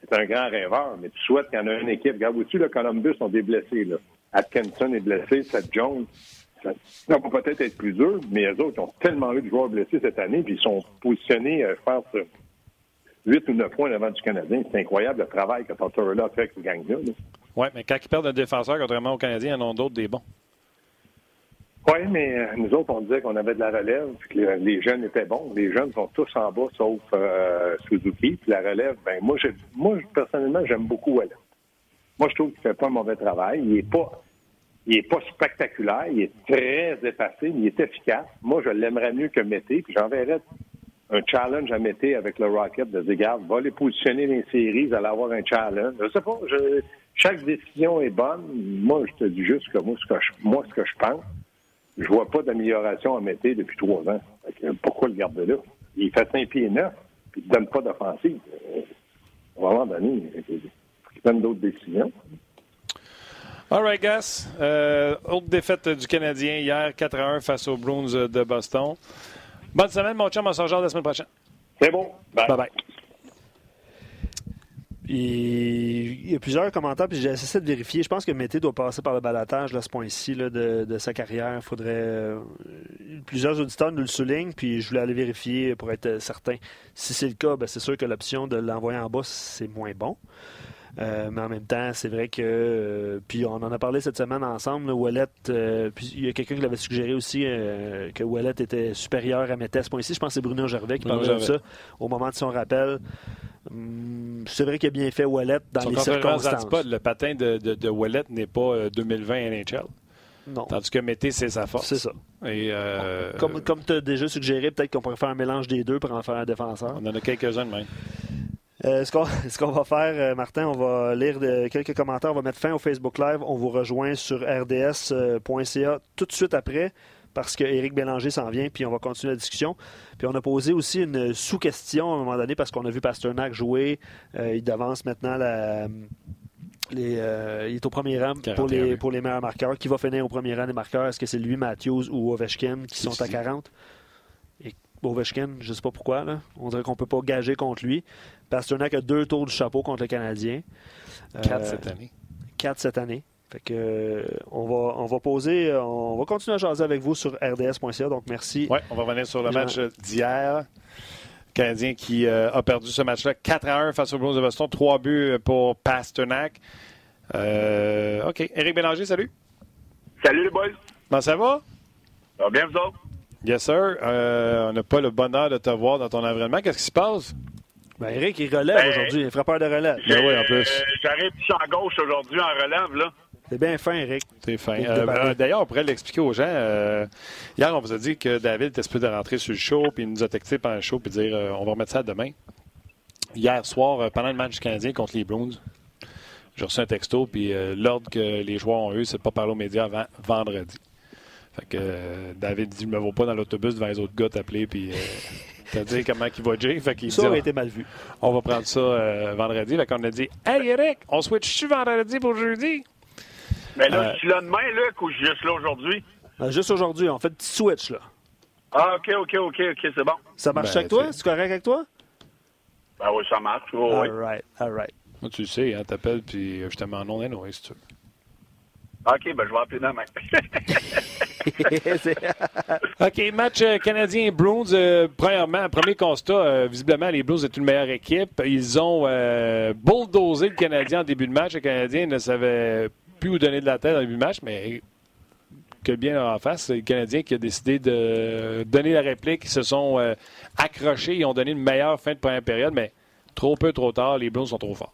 c'est un grand rêveur, mais tu souhaites qu'il y en ait une équipe. Regarde, vois-tu, le Columbus ont des blessés, là. Atkinson est blessé, Seth Jones. Ça, ça va peut-être être plus dur, mais eux autres ont tellement eu de joueurs blessés cette année, puis ils sont positionnés, euh, je pense, 8 ou 9 points devant du Canadien. C'est incroyable le travail que Tortorella a fait avec ce gang-là. Oui, mais quand ils perdent un défenseur, contrairement aux Canadiens, ils en ont d'autres des bons. Oui, mais euh, nous autres, on disait qu'on avait de la relève, puis que les, les, jeunes étaient bons. Les jeunes sont tous en bas, sauf euh, Suzuki. Puis la relève, ben moi, moi personnellement, j'aime beaucoup Wallet. Moi, je trouve qu'il fait pas un mauvais travail. Il est pas, il est pas spectaculaire. Il est très effacé, mais il est efficace. Moi, je l'aimerais mieux que Mété. Puis j'enverrais un challenge à Mété avec le Rocket de dire, regarde, va les positionner les séries, vous allez avoir un challenge. Je sais pas, je, chaque décision est bonne. Moi, je te dis juste que moi, ce que je, moi, ce que je pense, je vois pas d'amélioration à Mété depuis trois ans. Pourquoi le garder là? Il fait 5 pieds neuf, puis il ne donne pas d'offensive. À un moment donné, il prennent d'autres décisions. All right, Gas. Euh, autre défaite du Canadien hier, 4 à 1 face aux Bruins de Boston. Bonne semaine, mon chum. On se rejoint la semaine prochaine. C'est bon. Bye. bye. bye. Il y a plusieurs commentaires, puis j'ai essayé de vérifier. Je pense que Mété doit passer par le balatage à ce point-ci de, de, sa carrière. Il faudrait. Euh, plusieurs auditeurs nous le soulignent, puis je voulais aller vérifier pour être certain. Si c'est le cas, ben c'est sûr que l'option de l'envoyer en bas, c'est moins bon. Euh, mais en même temps, c'est vrai que. Euh, puis on en a parlé cette semaine ensemble. Wallet, euh, puis il y a quelqu'un qui l'avait suggéré aussi que Wallet était supérieur à point-ci. Je pense que c'est Bruno Gervais qui Bruno parlait Gervais. de ça au moment de son rappel. Hum, c'est vrai qu'il a bien fait Wallet dans Son les circonstances. circonstances. Pas, le patin de, de, de Wallet n'est pas 2020 NHL. Non. Tandis que Mété, c'est sa force. C'est ça. Et euh, Comme, comme tu as déjà suggéré, peut-être qu'on pourrait faire un mélange des deux pour en faire un défenseur. On en a quelques-uns de même. Euh, ce qu'on va faire, euh, Martin, on va lire de, quelques commentaires. On va mettre fin au Facebook Live. On vous rejoint sur rds.ca tout de suite après parce que Éric Bélanger s'en vient, puis on va continuer la discussion. Puis on a posé aussi une sous-question à un moment donné parce qu'on a vu Pasternak jouer. Euh, il devance maintenant la. Les, euh, il est au premier rang pour 41. les, pour les meilleurs marqueurs. Qui va finir au premier rang des marqueurs? Est-ce que c'est lui, Matthews ou Ovechkin qui sont à ici. 40? Et Ovechkin, je ne sais pas pourquoi. Là. On dirait qu'on ne peut pas gager contre lui. Pasternak a deux tours du chapeau contre le Canadien. 4 Euh, cette année. 4 cette année. Fait que, euh, on, va, on va poser, euh, on va continuer à jaser avec vous sur rds.ca. Donc, merci. Oui, on va revenir sur le match d'hier. Le Canadien qui euh, a perdu ce match-là 4 à 1 face aux Bruins de Boston. Trois buts pour Pasternak. Euh, OK. Éric Bélanger, salut. Salut les boys. Comment ça va? Ça va bien vous autres? Yes, sir. Euh, on n'a pas le bonheur de te voir dans ton environnement. Qu'est-ce qui se passe? Ben, Eric, il relève Ben, aujourd'hui. Il frappeur de relève. Ben oui, en plus. Euh, J'arrive champ gauche aujourd'hui en relève, là. C'est bien fin, Eric. C'est fin. Euh, euh, D'ailleurs, on pourrait l'expliquer aux gens. euh, hier, on vous a dit que David était supposé de rentrer sur le show, puis il nous a texté pendant le show, puis dire euh, on va remettre ça demain. Hier soir, pendant le match du Canadien contre les Bruins, j'ai reçu un texto, puis euh, l'ordre que les joueurs ont eu, c'est de pas parler aux médias avant vendredi. Fait que euh, David dit Je me vois pas dans l'autobus devant les autres gars t'appeler, puis. T'as dit comment il va Jay. Fait qu'il Ça dit, aurait été mal vu. on va prendre ça euh, vendredi. Fait qu'on a dit Hey Eric, on switch-tu vendredi pour jeudi? Mais là, Euh, je suis là demain, Luc, ou je suis juste là aujourd'hui? Euh, Juste aujourd'hui, on fait un petit switch, là. Ah, OK, OK, OK, OK, c'est bon. Ça marche Ben, avec toi? c'est- correct avec toi? Ben oui, ça marche. Oh, oui. All right, all right. Moi, tu le sais, hein, t'appelles, puis euh, je te mets en nom anyway, si tu veux. OK, ben je vais appeler demain. OK, match euh, canadien-Bruins. euh, premièrement, premier constat, euh, visiblement, les Blues est une meilleure équipe. Ils ont euh, bulldozé le Canadien en début de match. Le Canadien ne savait plus où donner de la tête en début de match, mais que bien en face, c'est le Canadien qui a décidé de donner la réplique. Ils se sont euh, accrochés. Ils ont donné une meilleure fin de première période, mais trop peu, trop tard. Les Blues sont trop forts.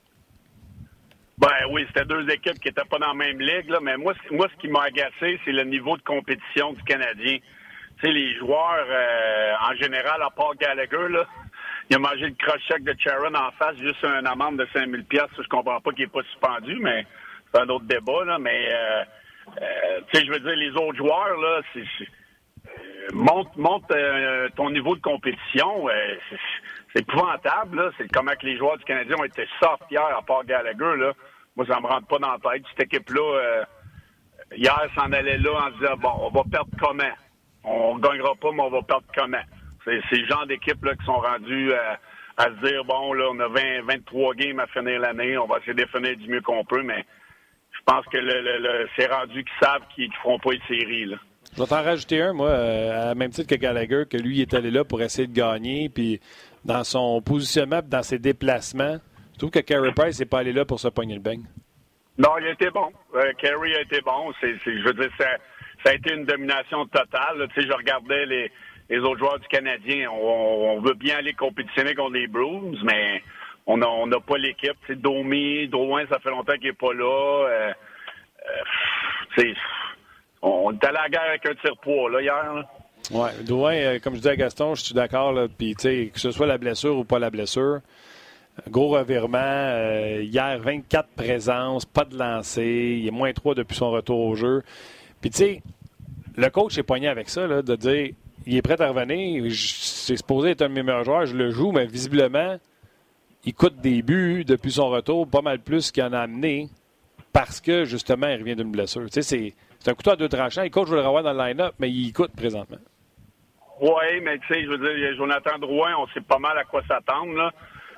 Ben oui, c'était deux équipes qui n'étaient pas dans la même ligue, là, mais moi, moi, ce qui m'a agacé, c'est le niveau de compétition du Canadien. Tu sais, les joueurs, euh, en général, à part Gallagher, là, il a mangé le crochet de Charon en face, juste un amende de 5000 pièces. Je comprends pas qu'il n'est pas suspendu, mais c'est un autre débat, là, mais, euh, euh, tu sais, je veux dire, les autres joueurs, là, c'est... c'est- euh, monte monte euh, ton niveau de compétition. euh, c'est- épouvantable. là. C'est comment que les joueurs du Canadien ont été soft hier, à part Gallagher. Là. Moi, ça me rentre pas dans la tête. Cette équipe-là, euh, hier, s'en allait là en disant, bon, on va perdre comment? On gagnera pas, mais on va perdre comment? C'est le genre d'équipe là, qui sont rendus euh, à se dire, bon, là, on a 20, 23 games à finir l'année, on va essayer de finir du mieux qu'on peut, mais je pense que c'est rendu qu'ils savent qu'ils ne feront pas une série. Là. Je vais t'en rajouter un, moi, euh, à même titre que Gallagher, que lui, il est allé là pour essayer de gagner, puis dans son positionnement, dans ses déplacements, je trouve que Carey Price n'est pas allé là pour se pogner le beigne? Non, il a été bon. Euh, Kerry a été bon. C'est, c'est- je veux dire, ça, a été une domination totale. Tu sais, je regardais les, autres joueurs du Canadien. On, veut bien aller compétitionner contre les Bruins, mais on n'a pas l'équipe. Sais, Domi, Drouin, ça fait longtemps qu'il n'est pas là. Euh, euh, on est allé à la guerre avec un tire-poids, là, hier. Oui, Drouin, euh, comme je dis à Gaston, je suis d'accord, puis que ce soit la blessure ou pas la blessure, gros revirement. euh, hier, 24 présences, pas de lancer, il est moins 3 depuis son retour au jeu. Puis tu sais, le coach est poigné avec ça, de dire il est prêt à revenir, c'est supposé être un de mes meilleurs joueurs, je le joue, mais visiblement, il coûte des buts depuis son retour, pas mal plus qu'il en a amené, parce que justement, il revient d'une blessure. Tu sais, c'est, c'est un couteau à deux tranchants. Le coach veut le revoir dans le line-up, mais il coûte présentement. Oui, mais tu sais, je veux dire, Jonathan Drouin, on sait pas mal à quoi s'attendre, là.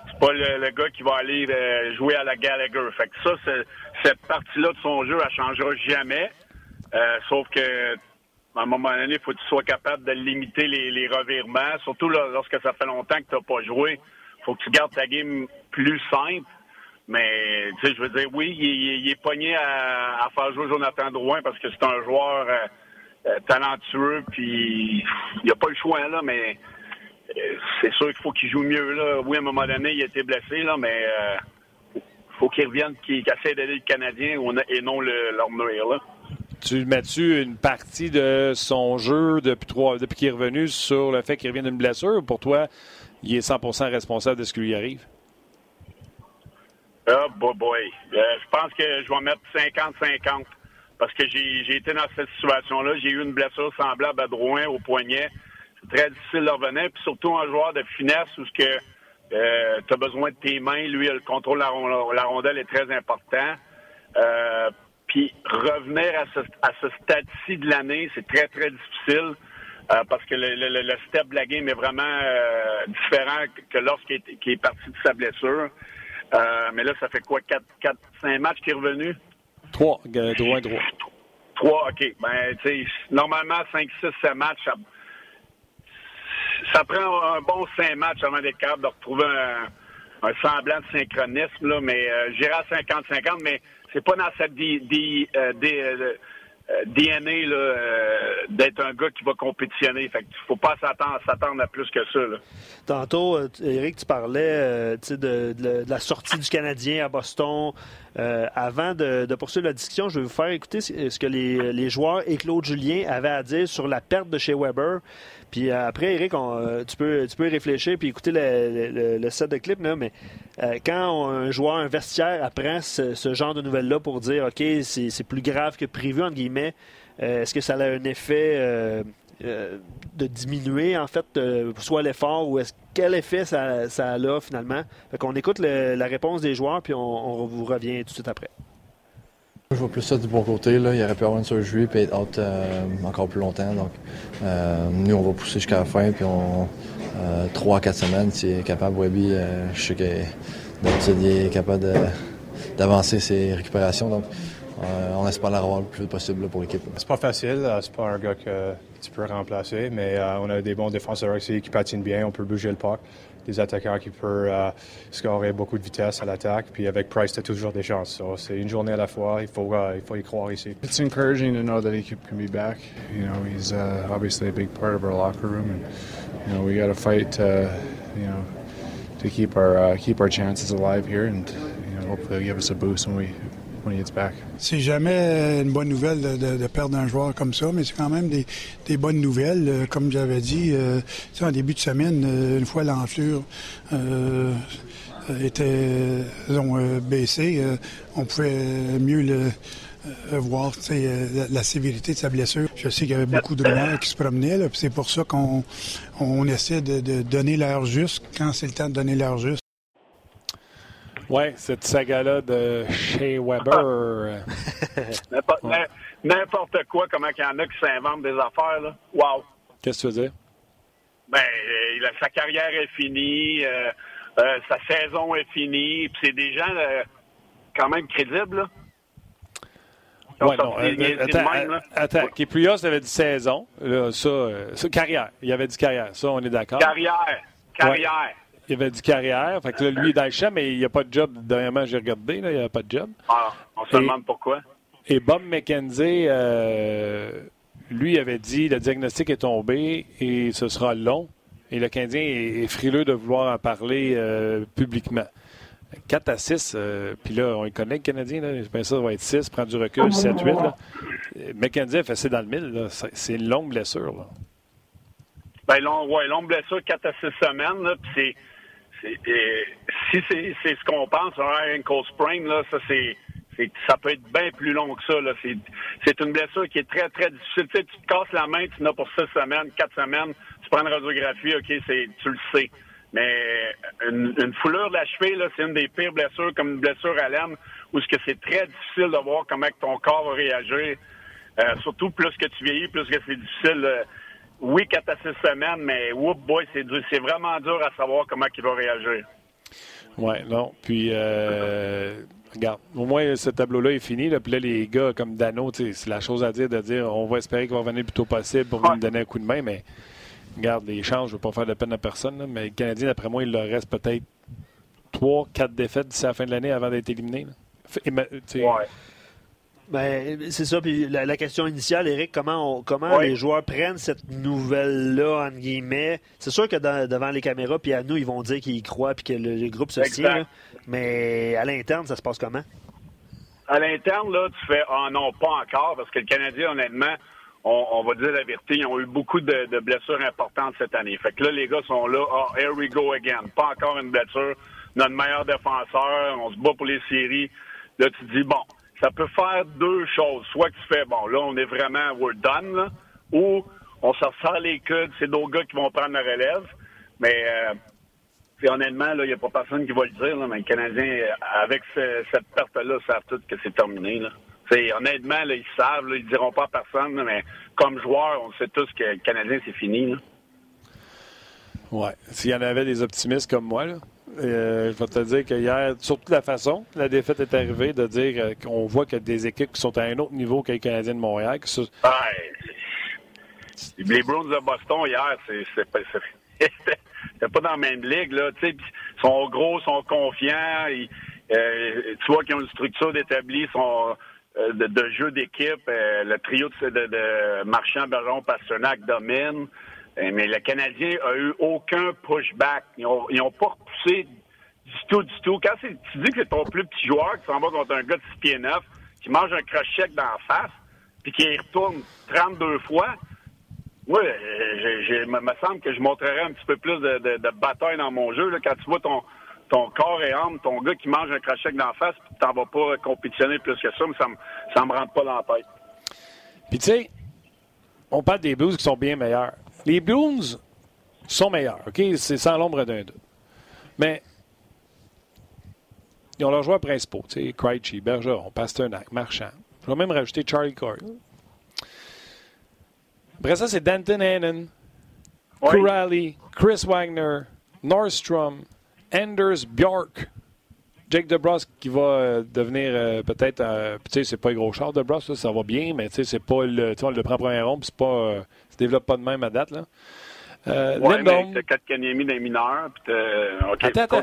C'est pas le, gars qui va aller euh, jouer à la Gallagher. Fait que ça, cette partie-là de son jeu, elle changera jamais. Euh, sauf que, à un moment donné, il faut que tu sois capable de limiter les, revirements. Surtout lorsque ça fait longtemps que tu n'as pas joué. faut que tu gardes ta game plus simple. Mais, tu sais, je veux dire, oui, il est pogné à, à faire jouer Jonathan Drouin parce que c'est un joueur euh, euh, talentueux, puis il a pas le choix, là, mais euh, c'est sûr qu'il faut qu'il joue mieux, là. Oui, à un moment donné, il a été blessé, là, mais euh, faut qu'il revienne, qu'il qu'il essaie d'aider le Canadien et non le, leur là. Tu mets-tu une partie de son jeu depuis, trois, depuis qu'il est revenu sur le fait qu'il revient d'une blessure ou pour toi, il est 100% responsable de ce qui lui arrive? Ah, boy, boy. Euh, je pense que je vais mettre 50-50. Parce que j'ai été dans cette situation-là. J'ai eu une blessure semblable à Drouin au poignet. C'est très difficile de revenir. Puis surtout un joueur de finesse où tu as besoin de tes mains. Lui, le contrôle de la, ron- la rondelle est très important. Euh, puis revenir à ce, à ce stade-ci de l'année, c'est très, très difficile. euh, parce que le, le- le step de la game est vraiment euh, différent que- que lorsqu'il est, est parti de sa blessure. Euh, mais là, ça fait quoi? 4, 4 5 matchs qu'il est revenu? Trois, euh, droit, droit. 3, OK. Ben, normalement, 5, 6, 7 matchs, ça, prend un bon 5 matchs avant d'être capable de retrouver un, semblant de synchronisme, mais euh, j'irai à 50-50, mais c'est pas dans cette di- euh, euh, DNA d'être un gars qui va compétitionner. Fait qu'il faut pas s'attendre à plus que ça. Tantôt, Eric, tu parlais de, de, la sortie du Canadien à Boston. avant de, poursuivre la discussion, je vais vous faire écouter ce que les, les joueurs et Claude Julien avaient à dire sur la perte de chez Weber. Puis euh, après, Eric, euh, tu, peux, tu peux réfléchir puis écouter le, set de clips, mais euh, quand un joueur, un vestiaire apprend ce, genre de nouvelles-là pour dire OK, c'est plus grave que prévu, entre guillemets, est-ce que ça a un effet de diminuer, en fait, soit l'effort ou est-ce quel effet ça, a finalement? Fait qu'on écoute la réponse des joueurs, puis on vous revient tout de suite après. Je vois plus ça du bon côté. Là. Il aurait pu avoir une surgery et être out euh, encore plus longtemps. Donc, euh, nous, on va pousser jusqu'à la fin. Puis, on, euh, 3 à 4 semaines, s'il est capable, Webby, euh, je sais qu'il est capable d'avancer ses récupérations. Donc, on espère l'avoir le plus vite possible pour l'équipe. C'est pas facile. C'est pas un gars que tu peux remplacer. Mais on a des bons défenseurs qui patinent bien. On peut bouger le puck des attaquants qui peuvent uh, scorer beaucoup de vitesse à l'attaque. Puis avec Price, tu as toujours des chances. So, c'est une journée à la fois. Il faut, uh, il faut y croire ici. It's encouraging to know that he can be back. You know, he's uh, obviously a big part of our locker room, and you know we got to fight. To, you know, to keep our uh, keep our chances alive here, and you know, hopefully give us a boost when we C'est jamais une bonne nouvelle de, perdre un joueur comme ça, mais c'est quand même des, bonnes nouvelles. Euh, comme j'avais dit, euh, en début de semaine, euh, une fois l'enflure était baissée, on pouvait mieux voir la, sévérité de sa blessure. Je sais qu'il y avait beaucoup de rumeurs qui se promenaient, c'est pour ça qu'on on essaie de, de donner l'heure juste quand c'est le temps de donner l'heure juste. Oui, cette saga-là de Shea Weber. N'importe quoi, comment il y en a qui s'inventent des affaires, là. Wow! Qu'est-ce que tu veux dire? Ben, euh, sa carrière est finie, euh, euh, sa saison est finie, puis c'est des gens quand même crédibles, là. Ouais, non, attends, attends. Kiprios avait dit saison, là, ça, ça, carrière. Il avait dit carrière, ça, on est d'accord. Carrière, carrière il avait du carrière. Fait que là, lui, est dans le champ, mais il n'y a pas de job. Dernièrement, j'ai regardé, là, il n'y a pas de job. Ah, on se demande pourquoi. Et Bob McKenzie, euh, lui, avait dit le diagnostic est tombé et ce sera long. Et le Canadien est, frileux de vouloir en parler euh, publiquement. 4 à 6, euh, puis là, on les connaît, le Canadien. Là. Pense que ça va être 6, prendre du recul, 7, 8. Là. McKenzie a fait ça dans le mille. C'est une longue blessure. Là. Ben, long, ouais, longue blessure, 4 à 6 semaines. C'est si c'est ce qu'on pense, un ankle sprain, là, ça c'est ça peut être bien plus long que ça. C'est une blessure qui est très, très difficile. Tu, sais, tu te casses la main, tu n'as pour six semaines, quatre semaines, tu prends une radiographie, OK, c'est tu le sais. Mais une, foulure de la cheville, c'est une des pires blessures, comme une blessure à l'aine, où ce que c'est très difficile de voir comment ton corps va réagir. Euh, surtout plus que tu vieillis, plus que c'est difficile oui, 4 à 6 semaines, mais whoop, boy, c'est vraiment dur à savoir comment il va réagir. Oui, non. Puis, euh, regarde, au moins, ce tableau-là est fini. Là, puis là, les gars comme Dano, c'est la chose à dire de dire on va espérer qu'il va revenir le plus tôt possible pour nous donner un coup de main, mais regarde, les chances, je ne veux pas faire de peine à personne, mais le Canadien, d'après moi, il leur reste peut-être 3, 4 défaites d'ici la fin de l'année avant d'être éliminé. Ouais. Ben, c'est ça. Puis la, question initiale, Eric, comment, comment les joueurs prennent cette nouvelle-là, en guillemets? C'est sûr que devant les caméras, puis à nous, ils vont dire qu'ils y croient, puis que le, groupe se tient. Mais à l'interne, ça se passe comment? À l'interne, là, tu fais Ah non, pas encore, parce que le Canadien, honnêtement, on, va dire la vérité, ils ont eu beaucoup de, blessures importantes cette année. Fait que là, les gars sont là, ah, here we go again. Pas encore une blessure. Notre meilleur défenseur, on se bat pour les séries. Là, tu dis, bon, ça peut faire deux choses. Soit tu fais, bon, là, on est vraiment, we're done, là, ou on se ressort les coudes, c'est d'autres gars qui vont prendre la relève. Mais, euh, honnêtement, il n'y a pas personne qui va le dire, là, mais les Canadiens, avec cette perte-là, savent tous que c'est terminé. Là. honnêtement, là, ils savent, là, ils diront pas à personne, mais comme joueur, on sait tous que le Canadien, c'est fini. Ouais. S'il y en avait des optimistes comme moi, là, euh, je vais te dire qu'hier, surtout la façon, la défaite est arrivée, de dire euh, qu'on voit a des équipes qui sont à un autre niveau que les Canadiens de Montréal. Que les Browns de Boston, hier, c'est pas, dans la même ligue. Là. Ils sont gros, sont confiants. Euh, tu vois qu'ils ont une structure d'établi, sont euh, de, jeu d'équipe. Le trio de, Marchand, Bergeron, Pasternak domine. Euh, mais le Canadien a eu aucun pushback. Ils n'ont ont pas repoussé du tout, du tout. Quand tu dis que c'est ton plus petit joueur qui s'en va contre un gars de 6 pieds 9, qui mange un crochet dans la face, puis qui retourne 32 fois, oui, il me semble que je montrerais un petit peu plus de, bataille dans mon jeu. Quand tu vois ton, ton corps et âme, ton gars qui mange un crochet la face, puis t'en vas pas compétitionner plus que ça, mais ça me, ça me rentre pas dans la tête. Puis tu sais, on parle des Blues qui sont bien meilleurs. Les Blues sont meilleurs, OK? C'est sans l'ombre d'un doute. Mais ils ont leurs joueurs principaux, tu sais, Krejci, Bergeron, Pasternak, Marchand. Je vais même rajouter Charlie Coyle. Après ça, c'est Danton Hannon, oui. Chris Wagner, Nordstrom, Anders Bjork, Jake DeBrus qui va euh, devenir euh, peut-être, euh, tu sais, c'est pas un gros char DeBrus, ça va bien, mais tu sais, c'est pas le, tu on le prend premier rond, puis c'est pas, se développe pas de même à date là? Euh, ouais, Lindholm, mais t'as 4 Kanyemi des mineurs, puis attends, attends,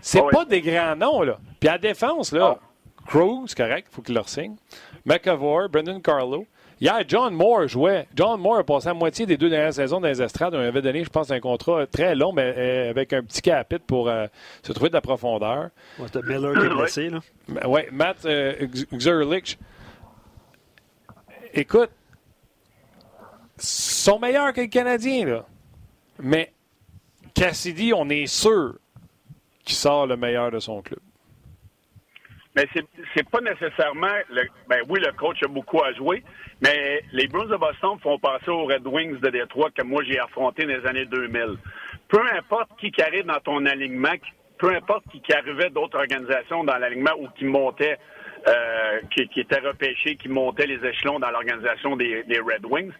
c'est pas des grands noms là. Puis à défense là, Cruz, c'est correct, faut qu'il leur signe. McAvoy, Brendan Carlo. Hier, John Moore jouait. John Moore a passé la moitié des deux dernières saisons dans les estrades. On avait donné, je pense, un contrat très long, mais euh, avec un petit capit pour euh, se trouver de la profondeur. Ouais, C'était Miller qui est blessé, là. Oui, Matt euh, Xerlich. Écoute, sont meilleurs que les Canadiens, là. Mais Cassidy, on est sûr qu'il sort le meilleur de son club. Mais c'est, pas nécessairement. Ben oui, le coach a beaucoup à jouer, mais les Bruins de Boston font passer aux Red Wings de Détroit que moi j'ai affronté dans les années 2000. Peu importe qui, arrive dans ton alignement, peu importe qui, qui arrivait d'autres organisations dans l'alignement ou qui montait, euh, qui, qui était repêché, qui montait les échelons dans l'organisation des Red Wings,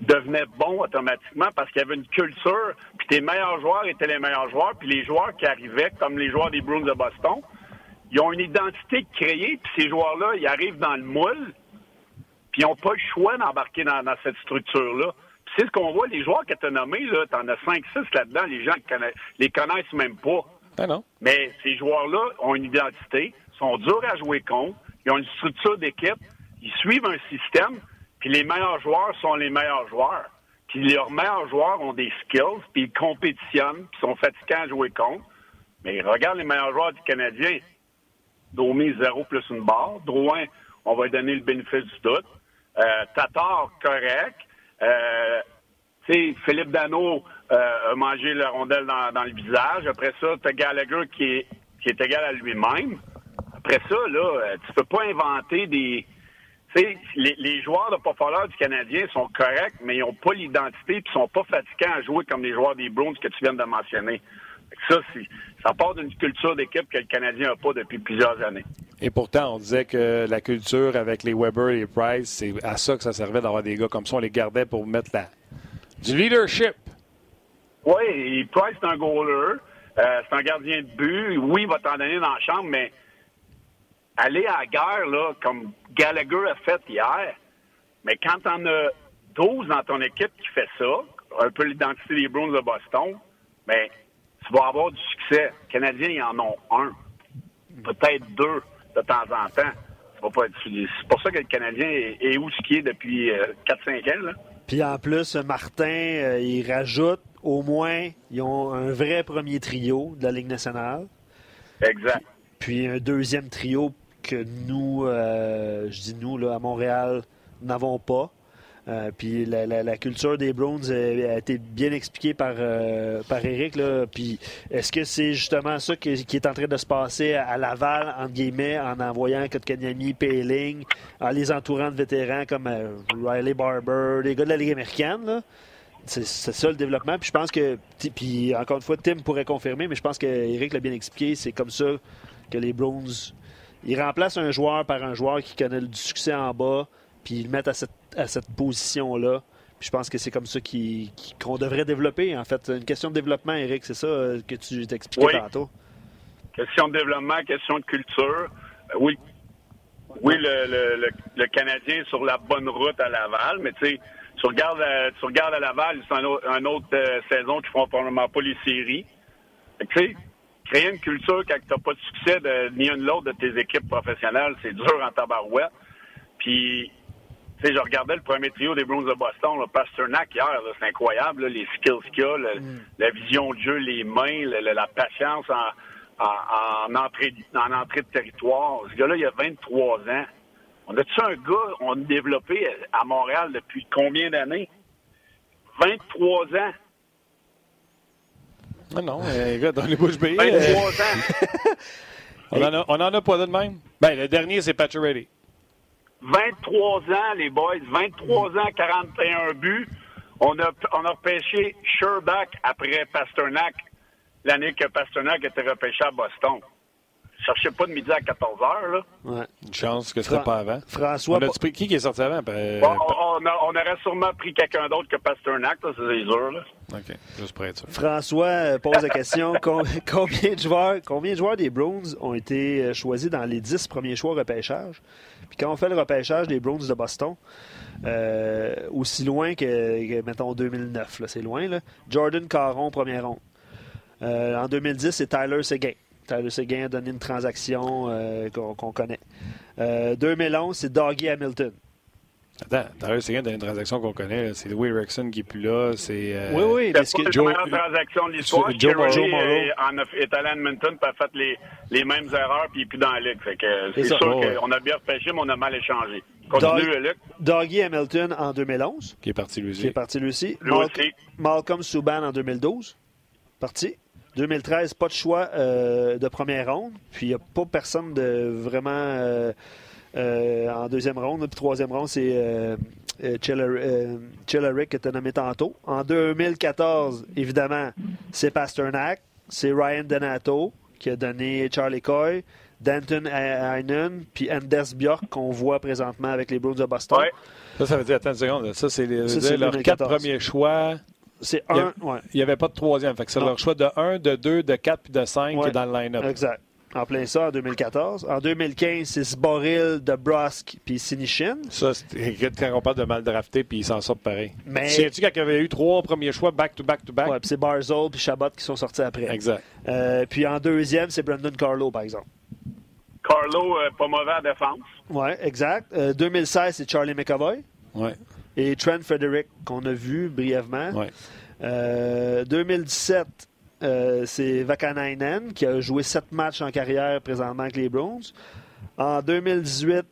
devenait bon automatiquement parce qu'il y avait une culture, puis tes meilleurs joueurs étaient les meilleurs joueurs, puis les joueurs qui arrivaient, comme les joueurs des Bruins de Boston, ils ont une identité créée, puis ces joueurs-là, ils arrivent dans le moule, puis ils n'ont pas le choix d'embarquer dans, cette structure-là. c'est ce qu'on voit, les joueurs que tu as nommés, là, en as 5-6 là-dedans, les gens ne les connaissent même pas. Ah non. Mais ces joueurs-là ont une identité, sont durs à jouer contre, ils ont une structure d'équipe, ils suivent un système, puis les meilleurs joueurs sont les meilleurs joueurs. Puis leurs meilleurs joueurs ont des skills, puis ils compétitionnent, puis sont fatigants à jouer contre. Mais regarde les meilleurs joueurs du Canadien. Domi, zéro plus une barre. Drouin, on va lui donner le bénéfice du doute. Euh, Tatar, correct. Euh, Philippe Dano euh, a mangé la rondelle dans, le visage. Après ça, tu as Gallagher qui est, qui est égal à lui-même. Après ça, là, euh, tu peux pas inventer des... Les, les joueurs de pas du Canadien sont corrects, mais ils n'ont pas l'identité et sont pas fatigants à jouer comme les joueurs des Browns que tu viens de mentionner. Ça, ça part d'une culture d'équipe que le Canadien n'a pas depuis plusieurs années. Et pourtant, on disait que la culture avec les Weber et les Price, c'est à ça que ça servait d'avoir des gars comme ça. On les gardait pour mettre la... du leadership. Oui, Price, c'est un goaler. Euh, c'est un gardien de but. Oui, il va t'en donner dans la chambre, mais aller à la guerre, là, comme Gallagher a fait hier, mais quand t'en as 12 dans ton équipe qui fait ça, un peu l'identité des Bruins de Boston, mais ben, tu vas avoir du succès. Les Canadiens, ils en ont un, peut-être deux de temps en temps. C'est pour ça que le Canadien est, où ce qui est depuis 4-5 euh, ans. Puis en plus, Martin, euh, il rajoute au moins, ils ont un vrai premier trio de la Ligue nationale. Exact. Puis, un deuxième trio que nous, euh, je dis nous, là, à Montréal, n'avons pas. Euh, puis la, culture des Browns a, été bien expliquée par, euh, par Eric. Là. Puis est-ce que c'est justement ça qui, est en train de se passer à Laval, entre guillemets, en envoyant Kotkaniemi, Payling, en les entourant de vétérans comme Riley Barber, les gars de la Ligue américaine? C'est ça le développement. Puis je pense que, puis encore une fois, Tim pourrait confirmer, mais je pense que Eric l'a bien expliqué. C'est comme ça que les Browns, ils remplacent un joueur par un joueur qui connaît du succès en bas, puis ils le mettent à cette à cette position-là. je pense que c'est comme ça qu'on devrait développer, en fait. Une question de développement, Eric, c'est ça euh, que tu t'expliquais oui. tantôt? Question de développement, question de culture. Euh, oui. Oui, le, Canadien est sur la bonne route à Laval, mais tu sais, tu regardes, euh, tu à Laval, c'est un, autre, saison qui ne feront probablement pas les séries. Tu sais, créer une culture quand tu n'as pas de succès de ni une l'autre de tes équipes professionnelles, c'est dur en tabarouette. Puis, tu sais, je regardais le premier trio des Bruins de Boston, là, Pasternak hier, c'est incroyable, les skills qu'il a, mm. la vision de jeu, les mains, la, patience en, en, entrée, en entrée de territoire. Ce gars-là, il a 23 ans. On a-tu un gars, on a développé à Montréal depuis combien d'années? 23 ans. Non, non, gars, dans les bouches bées. 23 ans. on, en a, on en a pas de même? Ben, le dernier, c'est Patrick 23 ans, les boys. 23 ans, 41 buts. On a, on a repêché Sherbach après Pasternak, l'année que Pasternak était repêché à Boston. Cherchez pas de midi à 14 h là. Ouais. Une chance que ce n'était pas avant. François. On a pris, qui, qui est sorti avant? Bon, on, on, aurait sûrement pris quelqu'un d'autre que Pasternak, c'est sûr. Là. François euh, pose la question combien, de joueurs, combien de joueurs des Browns ont été euh, choisis dans les 10 premiers choix repêchage? Puis quand on fait le repêchage des Browns de Boston, euh, aussi loin que, mettons, 2009, c'est loin, là, Jordan Caron, première ronde. en 2010, c'est Tyler Seguin. Tyler Seguin a donné une transaction qu'on connaît. 2011, euh, c'est Doggy Hamilton. Attends, Tyler Seguin donné une transaction qu'on connaît. C'est Louis Rickson qui n'est plus là. C'est, euh, Oui, oui. C'est que Joe, la meilleure transaction de l'histoire. Joe, Joe Morrow est allé à Edmonton et a fait les, les mêmes erreurs puis il n'est plus dans la ligue. c'est, sûr oh, qu'on a bien repêché, mais on a mal échangé. Continue, Luc. Doggy Hamilton en 2011. Qui est parti lui aussi. Qui est parti lui aussi. Malcolm Subban en 2012. Parti. 2013, pas de choix euh, de première ronde. Puis il n'y a pas personne de vraiment euh, en deuxième ronde. Puis troisième ronde, c'est Chillerick qui était nommé tantôt. En 2014, évidemment, c'est Pasternak. C'est Ryan Donato qui a donné Charlie Coy. Danton Heinen, puis Anders Bjork qu'on voit présentement avec les Bruins de Boston. Ça, ça veut dire, attends une seconde, ça, c'est leurs quatre premiers choix c'est un. Il n'y avait pas de troisième. Fait que c'est leur choix de 1, de 2, de 4 puis de 5 qui est dans le line-up. Exact. En plein ça, en 2014. En 2015, c'est Sboril, Debrusk puis Sinishin. Ça, c'est quand on parle de mal drafté puis ils s'en sortent pareil. Mais. Sais-tu quand il y avait eu trois premiers choix back-to-back-to-back? Ouais, puis c'est Barzol puis Chabot qui sont sortis après. Exact. Euh, puis en deuxième, c'est Brandon Carlo, par exemple. Carlo, euh, pas mauvais à défense. Oui, exact. 2016, euh, c'est Charlie McAvoy. Oui et Trent Frederick, qu'on a vu brièvement. 2017, euh, euh, c'est Vakanainen, qui a joué sept matchs en carrière présentement avec les Browns. En 2018,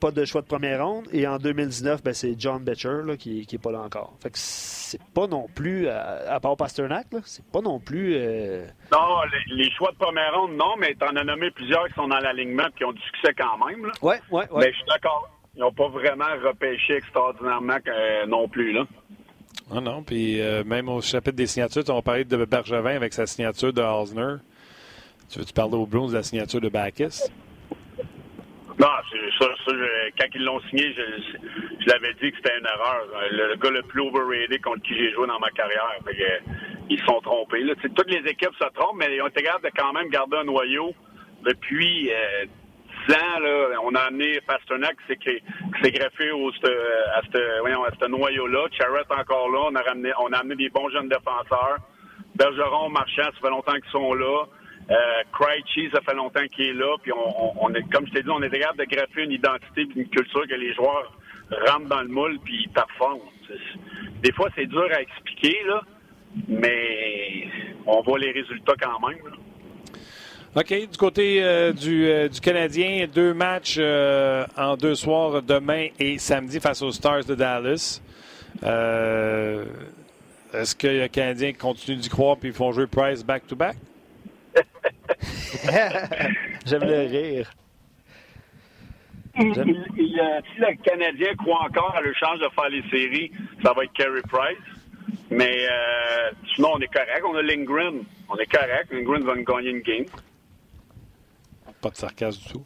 pas de choix de première ronde. Et en 2019, ben, c'est John Betcher qui n'est pas là encore. Fait que c'est pas non plus, à, part Pasternak, c'est pas non plus. Euh, non, les, choix de première ronde, non, mais tu en as nommé plusieurs qui sont dans l'alignement et qui ont du succès quand même. Oui, oui, oui. Mais je suis d'accord. Ils n'ont pas vraiment repêché extraordinairement euh, non plus. Là. Non, non. Puis euh, même au chapitre des signatures, on parlait de Bergevin avec sa signature de Osner. Tu veux-tu parler au Bruins de la signature de Bacchus? Non, ça, ça quand ils l'ont signé, je, l'avais dit que c'était une erreur. Le, gars le plus overrated contre qui j'ai joué dans ma carrière. ils se sont trompés. Toutes les équipes se trompent, mais ils ont été capables de quand même garder un noyau depuis euh, on a amené Pasternak qui s'est greffé au, à ce noyau-là. Charrett encore là. On a, ramené, on a amené des bons jeunes défenseurs. Bergeron, Marchand, ça fait longtemps qu'ils sont là. Euh, Krejci, ça fait longtemps qu'il est là. Puis on, est, comme je t'ai dit, on est capable de greffer une identité une culture que les joueurs rentrent dans le moule puis ils performent. Des fois, c'est dur à expliquer, là, mais on voit les résultats quand même. OK. Du côté euh, euh, du, Canadien, deux matchs euh, en deux soirs, demain et samedi face aux Stars de Dallas. Est-ce que le Canadien continue d'y croire et ils font jouer Price back-to-back? J'aime le rire. si le Canadien croit encore à le chance de faire les séries, ça va être Carey Price. Mais sinon, on est correct. On a Lindgren. On est correct. Lindgren va nous gagner une game. Pas de sarcasme du tout.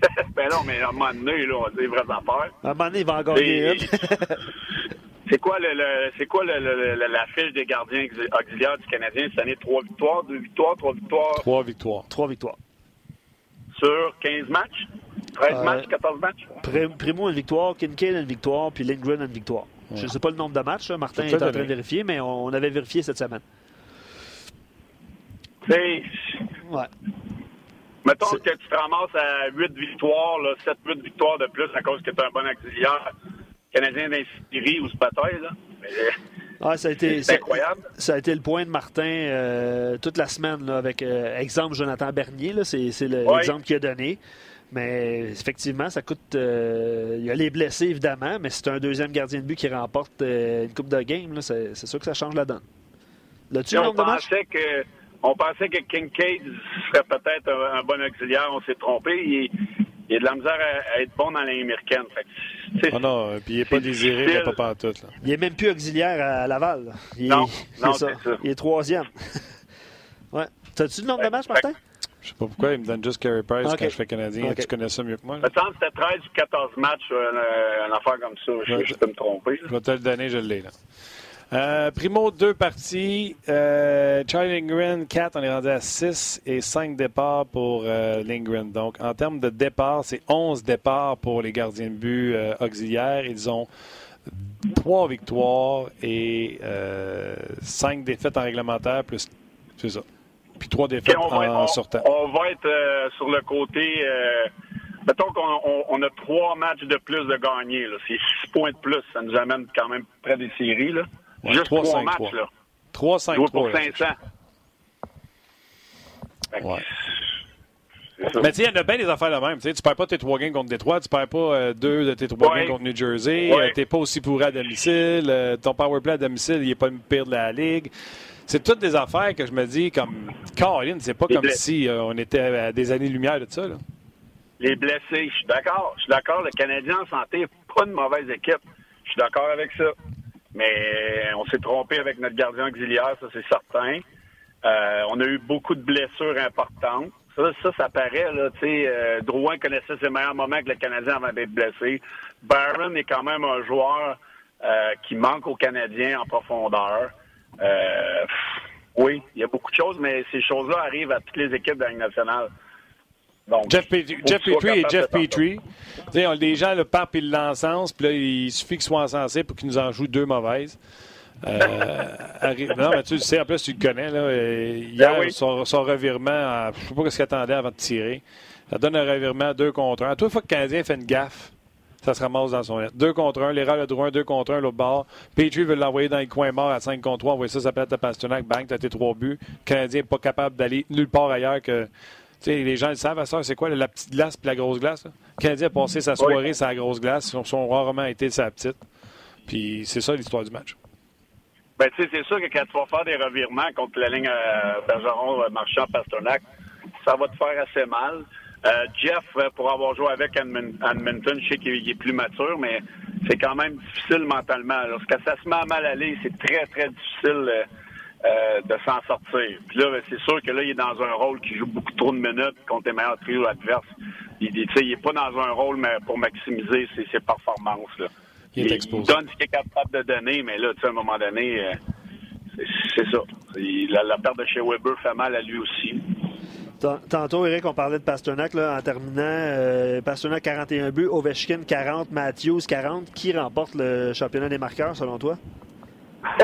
ben non, mais à un moment donné, là, on va dire vraies affaires. À un moment donné, il va en gagner une. c'est quoi, le, c'est quoi le, la fiche des gardiens auxiliaires du Canadien cette année? Trois victoires, deux victoires, trois victoires? Trois victoires. Trois victoires. Sur 15 matchs? 13 euh, matchs, 14 matchs? Primo une victoire, Kincaid une victoire, puis Lindgren une victoire. Je ne sais pas le nombre de matchs, Martin est en train de vérifier, mais on avait vérifié cette semaine. sais, Ouais. Mettons que tu te ramasses à 8 victoires, là, 7-8 victoires de plus à cause que tu es un bon auxiliaire canadien d'insérie ou ce bataille, là. Mais, Ah, ça a été, ça- incroyable. Ça a été le point de Martin euh, toute la semaine là, avec euh, exemple Jonathan Bernier. C'est l'exemple qu'il a donné. Mais effectivement, ça coûte. euh, il y a les blessés, évidemment, mais c'est un deuxième gardien de but qui remporte euh, une Coupe de Game. C'est sûr que ça change la donne. L'as-tu le on nombre matchs? que on pensait que Kincaid serait peut-être un, un bon auxiliaire, on s'est trompé. Il, est- il a de la misère à, à être bon dans la américaine. Oh non, puis il n'est pas désiré, il n'est pas partout. Là. Il est même plus auxiliaire à Laval. là. Il, Non, est- non, ça. Il est troisième. ouais. T'as-tu le nombre de matchs, Martin? Je sais pas pourquoi, il me donne juste Carey Price quand je fais Canadien. Tu connais ça mieux que moi. Que c'était 13 ou 14 matchs, euh, une affaire comme ça. Je, Ouais. je peux me tromper. là. Je vais te le donner, je l'ai. là. Euh, Primo, deux parties. Euh, Charlie Lindgren, 4. On est rendu à 6 et 5 départs pour euh, Lindgren. Donc, en termes de départ, c'est 11 départs pour les gardiens de but euh, auxiliaires. Ils ont 3 victoires et 5 défaites en réglementaire, plus. C'est ça. Puis 3 Ok, défaites on, va, en on- sortant. on va être sur le côté. mettons qu'on on, on a trois matchs de plus de gagnés. là. C'est six points de plus. Ça nous amène quand même près des séries. Là. Juste trois, trois cinq, matchs. trois. Là. 3, 5, Jouer 3. pour 500. Fait que Ouais. Mais tu sais, il y en a bien des affaires de même. Tu sais, tu perds pas tes trois games contre Détroit, tu perds pas euh, deux de tes trois Ouais. games contre New Jersey, Ouais. euh, t'es pas aussi pourri à domicile, euh, ton power play à domicile, il est pas le pire de la ligue. C'est toutes des affaires que je me dis comme Caroline, c'est pas Les comme si euh, on était à des années-lumière de ça. Là. Les blessés, je suis d'accord. Je suis d'accord. Le Canadien en santé n'est pas une mauvaise équipe. Je suis d'accord avec ça. Mais on s'est trompé avec notre gardien auxiliaire, ça c'est certain. Euh, on a eu beaucoup de blessures importantes. Ça, ça, ça paraît, là, tu sais, euh, Drouin connaissait ses meilleurs moments que le Canadien avant d'être blessé. Barron est quand même un joueur euh, qui manque aux Canadiens en profondeur. Euh, oui, il y a beaucoup de choses, mais ces choses-là arrivent à toutes les équipes de la Ligue nationale. Donc, Jeff, Petrie, Jeff et Jeff. Petrie, on- les gens le partent et l'encensent, puis là, il suffit qu'ils soient encensés pour qu'ils nous en jouent deux mauvaises. Euh, non, mais tu le sais, en plus, tu le connais. Là, euh, hier, Ben oui. son, son revirement, à- je ne sais pas ce qu'il attendait avant de tirer. Ça donne un revirement à deux contre un. À toute fois que le Canadien fait une gaffe, ça se ramasse dans son net. Deux contre un, l'erreur de droit, deux contre un, l'autre bord. Petrie veut l'envoyer dans les coins morts à 5 contre 3. Envoyer ça, ça peut être à Pasternak. Bang, t'as tes trois buts. Le Canadien n'est pas capable d'aller nulle part ailleurs que. Sais, les gens le savent, à ça, c'est quoi, la petite glace puis la grosse glace? là? Le Canadien a passé sa soirée sur la grosse glace. Ils ont- rarement été la petite. Puis c'est ça l'histoire du match. Ben, tu sais, c'est sûr que quand tu vas faire des revirements contre la ligne euh, Bergeron, euh, Marchand, Pasternak, ça va te faire assez mal. Euh, Jeff, pour avoir joué avec Edmon- Edmonton, je sais qu'il il est plus mature, mais c'est quand même difficile mentalement. Lorsque ça se met à mal aller, c'est très, très difficile euh, de s'en sortir. Puis là, ben, c'est sûr que là, il est dans un rôle qui joue beaucoup trop de minutes contre les meilleurs trios adverses. Il, il, tu sais, il est pas dans un rôle mais pour maximiser ses, ses performances. Là. Il est exposé. donne ce qu'il est capable de donner, mais là, tu sais, à un moment donné, euh, c'est- ça. La, la perte de chez Weber fait mal à lui aussi. Tant- Tantôt, Eric, on parlait de Pasternak là, en terminant. euh, Pasternak 41 buts, Ovechkin 40, Matthews 40. Qui remporte le championnat des marqueurs selon toi?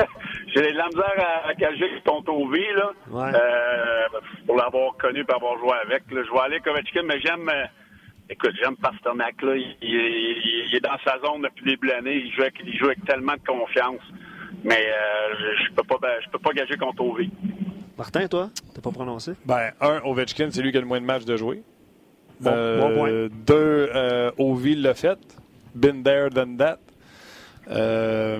J'ai de la misère à, à gager ton V, là. Ouais. Euh, pour l'avoir connu et avoir joué avec. là. Je vais aller avec Ovechkin, mais j'aime. euh, écoute, j'aime Pasternak, là. Il, il- il- il est dans sa zone depuis le début de l'année. Il joue, avec, il joue avec tellement de confiance. Mais euh, je, je peux pas ben, je peux pas gager contre OV. Martin, toi, t'as pas prononcé? Ben, un, Ovechkin, c'est lui qui a le moins de matchs de jouer. Bon, bon point. Deux, euh, Ovi l'a fait. Been there, done that. Euh,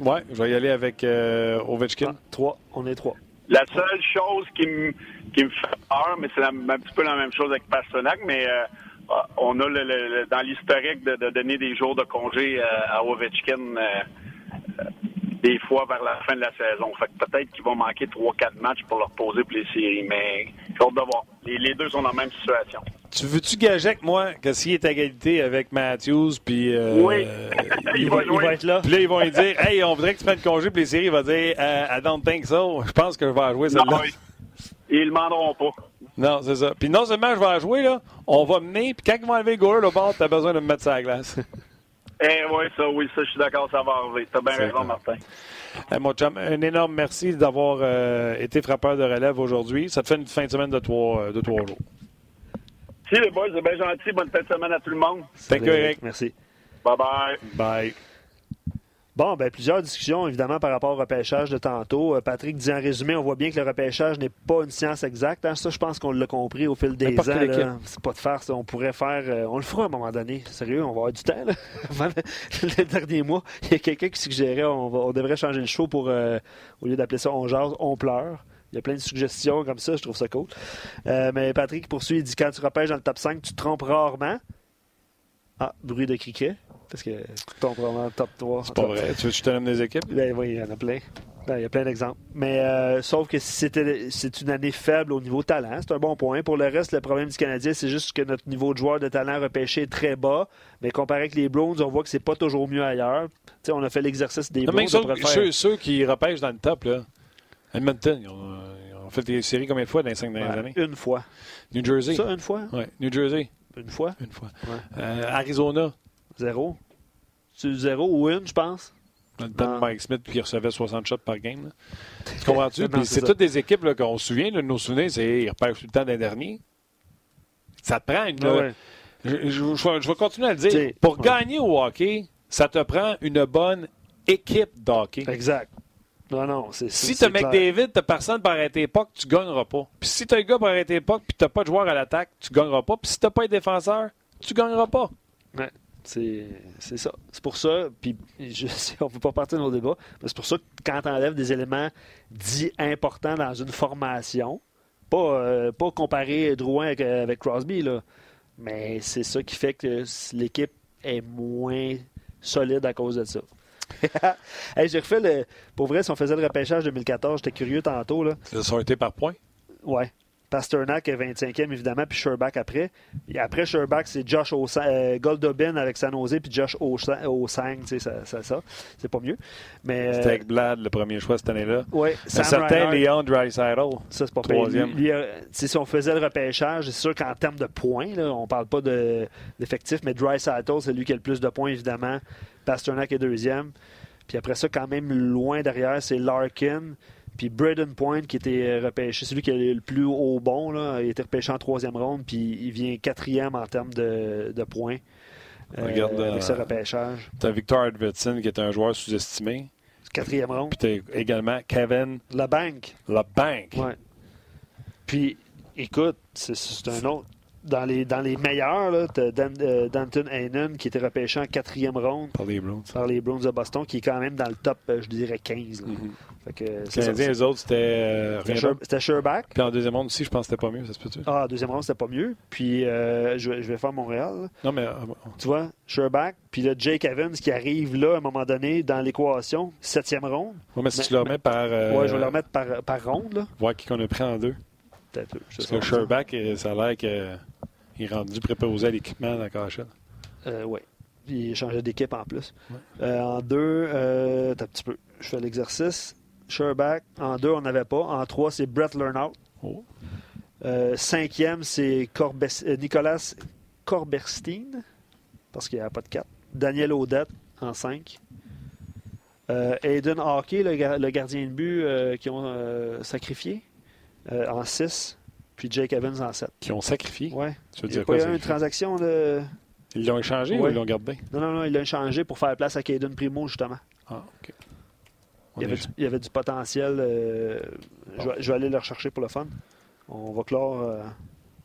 ouais, je vais y aller avec euh, Ovechkin. Ah, trois. On est trois. La seule chose qui me qui me fait peur, mais c'est un petit peu la même chose avec Pasternak, mais euh, on a le, le- le- dans l'historique de, de donner des jours de congé euh, à Ovechkin euh, euh, des fois vers la fin de la saison. Fait que peut-être qu'il va manquer 3-4 matchs pour leur poser pour les séries, mais j'ai hâte de voir. Les, les deux sont dans la même situation. Tu veux-tu gager avec moi? Que s'il est à égalité avec Matthews, puis euh, Oui. il Il va, va Il va être là. puis là, ils vont lui dire Hey, on voudrait que tu prennes congé, puis les séries, il va dire euh, I don't think so. Je pense que je vais en jouer celle-là. ils, ils le demanderont pas. Non, c'est ça. Puis non seulement je vais en jouer, là, on va mener, puis quand ils vont enlever le goaler, le bord, t'as besoin de me mettre sur la glace. Eh oui, ça, oui, ça, je suis d'accord, ça va arriver. T'as bien raison, Martin. Hey, mon chum, un énorme merci d'avoir euh, été frappeur de relève aujourd'hui. Ça te fait une fin de semaine de trois, euh, de trois jours. Si, les boys, c'est bien gentil. Bonne fin de semaine à tout le monde. Thank you, Eric. Merci. Bye-bye. Bye. Bon, ben plusieurs discussions, évidemment, par rapport au repêchage de tantôt. Euh, Patrick dit en résumé, on voit bien que le repêchage n'est pas une science exacte. Hein. Ça, je pense qu'on l'a compris au fil des N'importe ans. C'est pas de faire ça. On pourrait faire... euh, on le fera à un moment donné. Sérieux, on va avoir du temps. Là. Le, le dernier mois, il y a quelqu'un qui suggérait on, va- on devrait changer le show pour... euh, au lieu d'appeler ça on jase, on pleure. Il y a plein de suggestions comme ça, je trouve ça cool. Euh, mais Patrick poursuit, il dit quand tu repêches dans le top 5, tu te trompes rarement. Ah, bruit de criquet. Parce que tu tombes vraiment dans le top 3. C'est pas vrai. Tu veux que je te donne des équipes? Ben oui, il y en a plein. Ben, il y a plein d'exemples. Mais euh, sauf que c'était c'est une année faible au niveau talent, c'est un bon point. Pour le reste, le problème du Canadien, c'est juste que notre niveau de joueur de talent repêché est très bas. Mais comparé avec les Browns, on voit que c'est pas toujours mieux ailleurs. Tu sais, on a fait l'exercice des Non, mais Browns. faire. ceux- ceux qui repêchent dans le top, là, Edmonton, ils ont, ils ont fait des séries combien de fois dans les cinq dernières années? Une fois. New Jersey. Ça, une fois? Ouais. New Jersey. Une fois? Une fois. Ouais. Euh, Arizona. Zéro? C'est zéro ou une, je pense? Dans le temps de Non. Mike Smith qui recevait 60 shots par game. là. Tu comprends-tu? C'est toutes des équipes là, qu'on se souvient, là, de nos souvenirs, c'est ils repêchent tout le temps d'un dernier. Ça te prend une. Ah ouais. je, je- je vais- je vais continuer à le dire. T'sais, Pour gagner au hockey, ça te prend une bonne équipe de hockey. Exact. Non, non, c'est Si tu. McDavid, t'as personne pour arrêter l'époque, tu gagneras pas. Puis si t'as un gars pour arrêter l'époque, puis t'as pas de joueur à l'attaque, tu gagneras pas. Puis si t'as pas un défenseur, tu gagneras pas. Ouais, c'est c'est ça. C'est pour ça, puis je sais, on ne peut pas partir de nos débats, mais c'est pour ça que quand tu enlèves des éléments dits importants dans une formation, pas, euh, pas comparer Drouin avec, euh, avec Crosby, là, mais c'est ça qui fait que l'équipe est moins solide à cause de ça. Hey, J'ai refait le. Pour vrai, si on faisait le repêchage 2014, j'étais curieux tantôt. Là. Ça a été par point? Ouais. Pasternak est 25e, évidemment, puis Sherbach après. Et après Sherbach, c'est Josh Osa- euh, Goldobin avec San Jose, puis Josh Osa- Osang, tu sais, ça, ça, ça. c'est pas mieux. Mais, C'était euh, avec Blad, le premier choix cette année-là. Un Sam certain Leon Dreisaitl. ça, c'est pas troisième. Lui, lui, si on faisait le repêchage, c'est sûr qu'en termes de points, là, on parle pas de- d'effectifs, mais Dry c'est lui qui a le plus de points, évidemment. Pasternak est deuxième. Puis après ça, quand même loin derrière, c'est Larkin. Puis Braden Point qui était euh, repêché, c'est lui qui est le plus haut bon. Là. Il été repêché en troisième ronde, puis il vient quatrième en termes de, de points euh, Regarde, avec euh, ce repêchage. T'as Victor Edvardson qui est un joueur sous-estimé. Quatrième ronde. Puis t'as également Kevin La banque. LeBanc. Ouais. Puis, écoute, c'est un autre. Dans les, dans les meilleurs, là, Dan- euh, Danton Haynen qui était repêché en quatrième ronde Par les Browns. par les Browns de Boston, qui est quand même dans le top, euh, je dirais, 15. là. Mhm. Fait que, Les Canadiens, les autres, c'était euh, C'était rien Sher- d'autre. C'était Sherbach. Puis en deuxième ronde aussi, je pense que c'était pas mieux, ça se peut-tu? Ah, deuxième ronde, c'était pas mieux. Puis, euh, je, vais- je vais faire Montréal. là. Non, mais Tu vois, Sherbach. Puis là, Jake Evans qui arrive là, à un moment donné, dans l'équation, septième ronde. ouais, mais si Mais- tu le mais- remets par. Ouais, je vais le remettre par, par ronde. Là. Voir qui qu'on a pris en deux. Parce que euh, ça a l'air qu'il est rendu préposé à l'équipement dans la cachette. Euh, oui. Il changeait d'équipe en plus. Ouais. Euh, en deux, euh, un petit peu. Je fais l'exercice. Sherbach. En deux, on n'avait pas. En trois, c'est Brett Lernout. Oh. Cinquième, c'est Corbes- Nicolas Corberstein, parce qu'il n'y a pas de quatre. Daniel Audette en cinq. Aiden Hockey, le, gar- le gardien de but qui ont sacrifié, en six. Puis Jake Evans en sept. Qui ont sacrifié. Ouais. Tu veux Il n'y a pas eu une transaction de. Ils l'ont échangé ou Ouais. ils l'ont gardé? Non, non, non, il l'a changé pour faire place à Caden Primo, justement. Ah, OK. Il y, avait est- du, il y avait du potentiel. euh, je, vais, je vais aller le rechercher pour le fun. On va clore euh,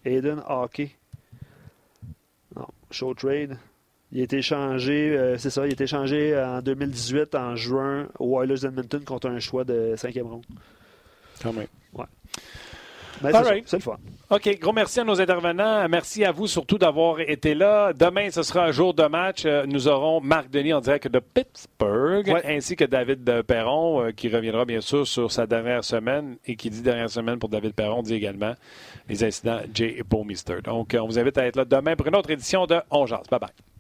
Aiden Hockey. Non, Show Trade. Il a été échangé, euh, c'est ça, il a été échangé en 2018, en juin, aux Oilers d'Edmonton contre un choix de cinquième ronde. Quand même. Mais c'est right. le fun. OK. Gros merci à nos intervenants. Merci à vous surtout d'avoir été là. Demain, ce sera un jour de match. Euh, Nous aurons Marc Denis en direct de Pittsburgh, Ouais. ainsi que David euh, Perron, euh, qui reviendra bien sûr sur sa dernière semaine. Et qui dit dernière semaine pour David Perron, dit également les incidents Jay et Mister. Donc, on vous invite à être là demain pour une autre édition de On Jase. Bye bye.